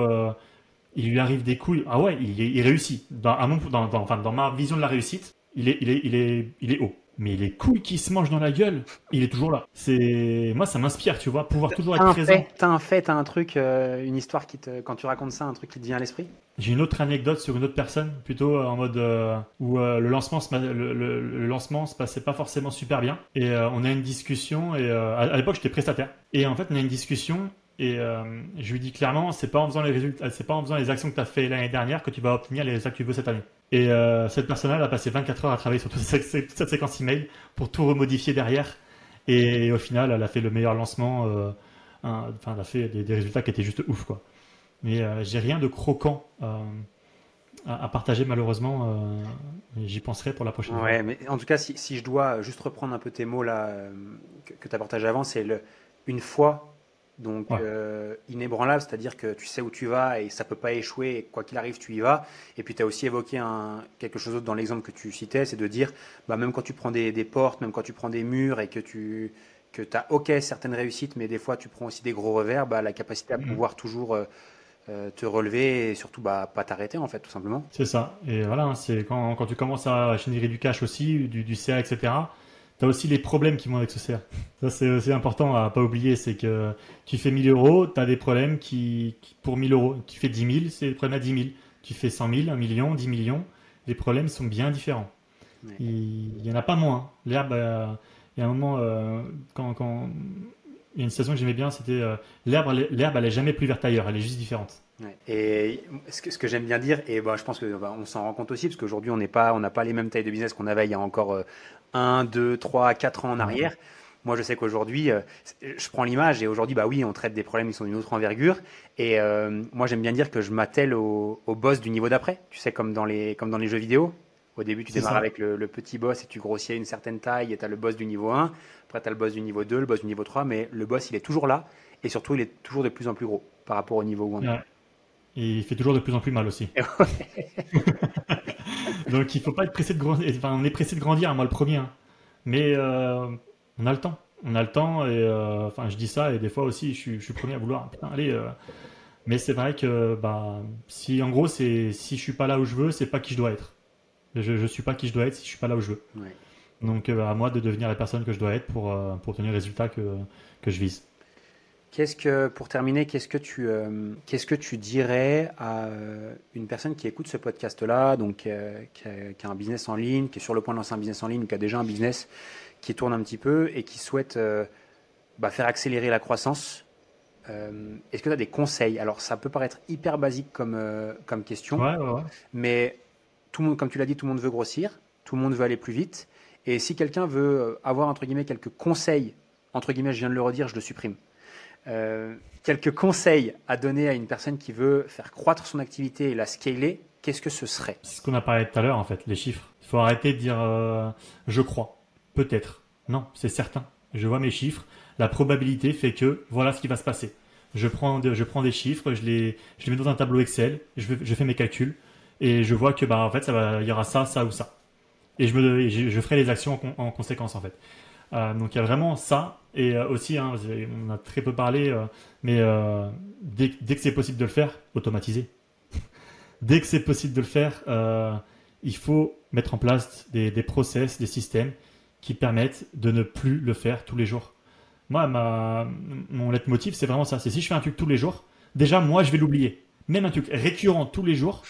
il lui arrive des couilles. Ah ouais, il, il réussit. Dans, dans, dans, enfin, dans ma vision de la réussite, il est, il est, il est, il est haut. Mais les couilles qui se mangent dans la gueule, il est toujours là. C'est moi, ça m'inspire, tu vois, pouvoir toujours être présent. T'as un fait, t'as un truc, euh, une histoire qui te, quand tu racontes ça, un truc qui te vient à l'esprit? J'ai une autre anecdote sur une autre personne, plutôt euh, en mode euh, où le lancement, se, le, le, lancement se passait pas forcément super bien. Et on a une discussion. Et à l'époque, j'étais prestataire. Et en fait, on a une discussion et euh, je lui dis clairement, c'est pas en faisant les résultats, c'est pas en faisant les actions que tu as fait l'année dernière que tu vas obtenir les résultats que tu veux cette année. Et euh, cette personne-là a passé 24 heures à travailler sur toute cette, séquence email pour tout remodifier derrière. Et, au final, elle a fait le meilleur lancement. Euh, elle a fait des, résultats qui étaient juste ouf, quoi. Mais euh, j'ai rien de croquant euh, à, partager malheureusement. J'y penserai pour la prochaine ouais, mais en tout cas, si, je dois juste reprendre un peu tes mots là que, que tu as partagé avant, c'est une fois donc euh, inébranlable, c'est-à-dire que tu sais où tu vas et ça peut pas échouer, et quoi qu'il arrive, tu y vas. Et puis tu as aussi évoqué un, quelque chose d'autre dans l'exemple que tu citais, c'est de dire, bah, même quand tu prends des, portes, même quand tu prends des murs et que tu que as ok certaines réussites, mais des fois tu prends aussi des gros revers, bah, la capacité à mm-hmm. pouvoir toujours euh, euh, te relever et surtout bah, pas t'arrêter en fait tout simplement. C'est ça. Et voilà, hein, c'est quand, quand, tu commences à générer du cash aussi, du, du CA, etc aussi les problèmes qui vont avec ce CA. Ça, c'est aussi important à pas oublier, c'est que tu fais 1000 euros, tu as des problèmes qui, pour 1000 euros. Tu fais 10 000, c'est des problèmes à 10 000. Tu fais 100 000, 1 million, 10 millions, les problèmes sont bien différents. Il n'y en a pas moins. L'herbe, euh, il y a un moment, euh, quand, quand, il y a une situation que j'aimais bien, c'était euh, l'herbe, l'herbe, elle est jamais plus verte ailleurs, elle est juste différente. Et ce que, ce que j'aime bien dire, et bah, je pense qu'on bah, s'en rend compte aussi, parce qu'aujourd'hui, on n'est pas, on n'a pas les mêmes tailles de business qu'on avait il y a encore 1, 2, 3, 4 ans en arrière. Moi, je sais qu'aujourd'hui, euh, je prends l'image et aujourd'hui, bah oui, on traite des problèmes qui sont d'une autre envergure. Et euh, moi, j'aime bien dire que je m'attelle au, au, boss du niveau d'après. Tu sais, comme dans les, comme dans les jeux vidéo. Au début, tu démarres ça. avec le, le petit boss et tu grossis à une certaine taille et tu as le boss du niveau 1. Après, tu as le boss du niveau 2, le boss du niveau 3. Mais le boss, il est toujours là. Et surtout, il est toujours de plus en plus gros par rapport au niveau où on est. Ouais. Et il fait toujours de plus en plus mal aussi. Donc il faut pas être pressé de grandir. Enfin, on est pressé de grandir, hein, moi le premier. hein. Mais euh, on a le temps. On a le temps et euh, enfin je dis ça et des fois aussi je suis, je suis premier à vouloir. Putain, allez. euh. Mais c'est vrai que bah si en gros c'est si je suis pas là où je veux, c'est pas qui je dois être. Je, je suis pas qui je dois être si je suis pas là où je veux. Ouais. Donc à moi de devenir la personne que je dois être pour pour obtenir le résultat que que je vise. Qu'est-ce que, pour terminer, qu'est-ce que tu, euh, qu'est-ce que tu dirais à euh, une personne qui écoute ce podcast-là, donc euh, qui, a, qui a un business en ligne, qui est sur le point de lancer un business en ligne, qui a déjà un business qui tourne un petit peu et qui souhaite euh, bah, faire accélérer la croissance Est-ce que tu as des conseils? Alors, ça peut paraître hyper basique comme, comme question, Ouais ouais ouais. mais tout le monde, comme tu l'as dit, tout le monde veut grossir, tout le monde veut aller plus vite. Et si quelqu'un veut avoir entre guillemets quelques conseils, entre guillemets, je viens de le redire, je le supprime. Euh, quelques conseils à donner à une personne qui veut faire croître son activité et la scaler, qu'est-ce que ce serait? C'est ce qu'on a parlé tout à l'heure en fait, les chiffres. Il faut arrêter de dire euh, je crois, peut-être. Non, c'est certain. Je vois mes chiffres. La probabilité fait que voilà ce qui va se passer. Je prends, je prends des chiffres, je les, je les mets dans un tableau Excel, je, fais mes calculs et je vois que bah en fait ça va, il y aura ça, ça ou ça. Et je me, je, ferai les actions en conséquence en fait. Euh, donc il y a vraiment ça et euh, aussi, hein, on a très peu parlé, euh, mais dès, dès que c'est possible de le faire, automatiser. dès que c'est possible de le faire, il faut mettre en place des, des process, des systèmes qui permettent de ne plus le faire tous les jours. Moi, ma, mon leitmotiv, c'est vraiment ça. C'est si je fais un truc tous les jours, déjà, moi, je vais l'oublier. Même un truc récurrent tous les jours,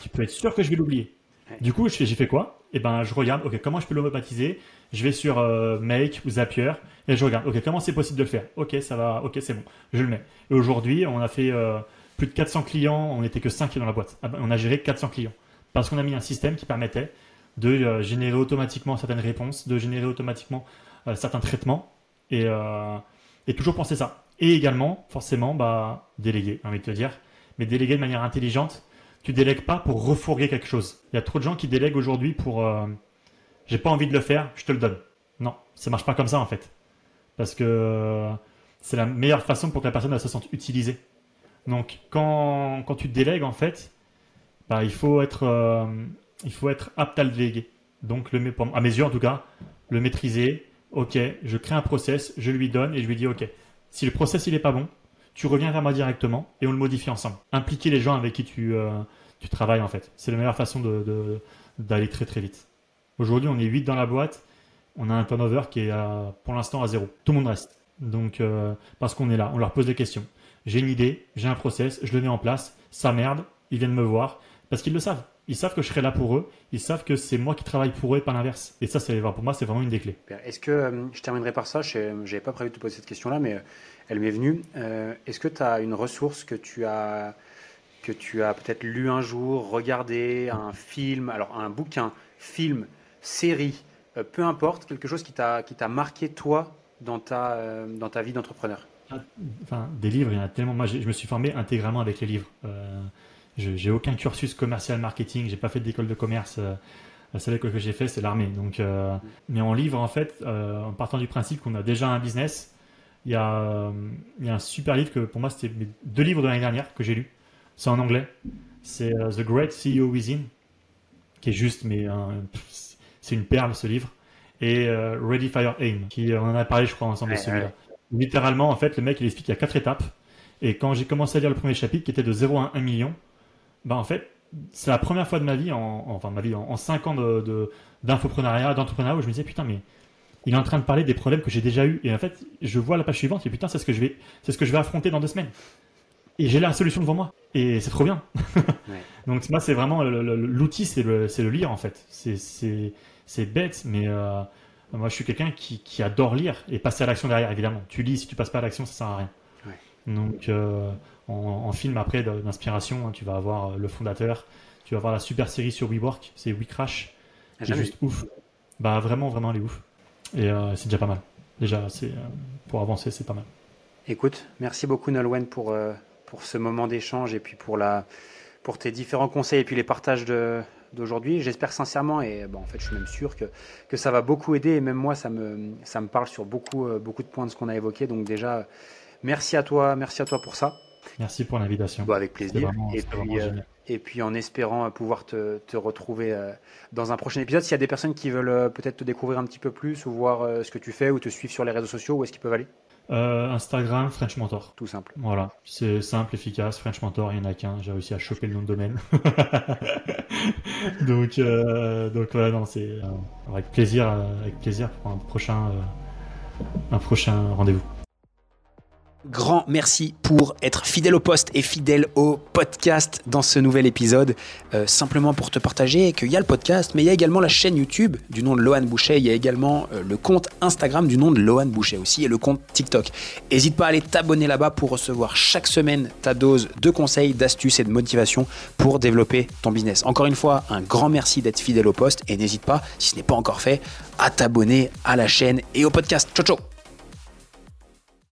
tu peux être sûr que je vais l'oublier. Du coup, j'ai fait quoi? Eh ben, je regarde, ok, comment je peux l'automatiser Je vais sur euh, Make ou Zapier et je regarde, ok, comment c'est possible de le faire? Ok, ça va, ok, c'est bon, je le mets. Et aujourd'hui, on a fait euh, plus de 400 clients, on n'était que 5 dans la boîte. Ah ben, On a géré 400 clients parce qu'on a mis un système qui permettait de euh, générer automatiquement certaines réponses, de générer automatiquement certains traitements et, et toujours penser ça. Et également, forcément, bah, déléguer, j'ai envie de te dire, mais déléguer de manière intelligente. Tu délègues pas pour refourguer quelque chose. Il y a trop de gens qui délèguent aujourd'hui pour euh, j'ai pas envie de le faire, je te le donne. Non, ça marche pas comme ça en fait. Parce que euh, c'est la meilleure façon pour que la personne se sente utilisée. Donc quand, quand tu délègues en fait, bah, il faut être euh, il faut être apte à le déléguer. Donc à mes yeux en tout cas, le maîtriser. Ok, je crée un process, je lui donne et je lui dis ok. Si le process il est pas bon, tu reviens vers moi directement et on le modifie ensemble. Impliquer les gens avec qui tu, euh, tu travailles en fait. C'est la meilleure façon d'aller très très vite. Aujourd'hui, on est 8 dans la boîte. On a un turnover qui est à- pour l'instant à zéro. Tout le monde reste. Donc, euh, parce qu'on est là, on leur pose des questions. J'ai une idée, j'ai un process, je le mets en place, ça merde, ils viennent me voir. Parce qu'ils le savent. Ils savent que je serai là pour eux. Ils savent que c'est moi qui travaille pour eux et pas l'inverse. Et ça, c'est, pour moi, c'est vraiment une des clés. Est-ce que, euh, je terminerai par ça, je n'avais pas prévu de te poser cette question-là, mais euh, elle m'est venue. Euh, Est-ce que tu as une ressource que tu as, que tu as peut-être lu un jour, regardé, un film, alors un bouquin, film, série, euh, peu importe, quelque chose qui t'a qui t'a marqué toi dans ta, euh, dans ta vie d'entrepreneur? Enfin, des livres, il y en a tellement. Moi, je me suis formé intégralement avec les livres. J'ai aucun cursus commercial marketing. J'ai pas fait d'école de commerce. La seule école que j'ai fait, c'est l'armée. Donc, euh, mais en livre, en fait, euh, en partant du principe qu'on a déjà un business, il y a, euh, il y a un super livre que pour moi, c'était deux livres de l'année dernière que j'ai lus. C'est en anglais. C'est euh, The Great CEO Within, qui est juste, mais c'est une perle ce livre. Et Ready Fire Aim, qui on en a parlé, je crois, ensemble de celui-là. Littéralement, en fait, le mec, il explique qu'il y a quatre étapes. Et quand j'ai commencé à lire le premier chapitre, qui était de 0 à 1 million, bah, en fait, c'est la première fois de ma vie, en, en- enfin, ma vie, en, en 5 ans de, de- d'infoprenariat, d'entrepreneuriat, où je me disais, putain, mais il est en train de parler des problèmes que j'ai déjà eu. Et en fait, je vois la page suivante, et putain, c'est ce que je vais, c'est ce que je vais affronter dans deux semaines. Et j'ai la solution devant moi. Et c'est trop bien. Donc, moi, c'est vraiment l'outil, c'est le, le lire, en fait. C'est, bête, mais euh, moi, je suis quelqu'un qui, qui adore lire et passer à l'action derrière, évidemment. Tu lis, si tu passes pas à l'action, ça sert à rien. Ouais. Donc, euh, en, en film après d'inspiration, hein, tu vas avoir euh, le fondateur, tu vas avoir la super série sur WeWork, c'est WeCrash, Ah, qui est juste ouf. Bah, vraiment, vraiment, elle est ouf. Et euh, c'est déjà pas mal. Déjà, c'est, euh, pour avancer, c'est pas mal. Écoute, merci beaucoup Nolwenn pour, euh, pour ce moment d'échange et puis pour, la, pour tes différents conseils et puis les partages de, d'aujourd'hui. J'espère sincèrement, et bon, en fait, je suis même sûr que, que ça va beaucoup aider. Et même moi, ça me, ça me parle sur beaucoup, beaucoup de points de ce qu'on a évoqué. Donc déjà, merci à toi, merci à toi pour ça. Merci pour l'invitation. Bon, avec plaisir. et, puis, euh, et puis en espérant pouvoir te, te retrouver euh, dans un prochain épisode. S'il y a des personnes qui veulent peut-être te découvrir un petit peu plus ou voir ce que tu fais ou te suivre sur les réseaux sociaux, où est-ce qu'ils peuvent aller? Euh, Instagram, French Mentor. Tout simple. Voilà, c'est simple, efficace. French Mentor, il n'y en a qu'un. J'ai réussi à choper le nom de domaine. donc, euh, donc non, c'est euh, avec plaisir, avec plaisir pour un prochain, un prochain rendez-vous grand merci pour être fidèle au poste et fidèle au podcast dans ce nouvel épisode. Euh, simplement pour te partager qu'il y a le podcast, mais il y a également la chaîne YouTube du nom de Lohan Boucher. Il y a également euh, le compte Instagram du nom de Lohan Boucher aussi et le compte TikTok. N'hésite pas à aller t'abonner là-bas pour recevoir chaque semaine ta dose de conseils, d'astuces et de motivation pour développer ton business. Encore une fois, un grand merci d'être fidèle au poste et n'hésite pas, si ce n'est pas encore fait, à t'abonner à la chaîne et au podcast. Ciao ciao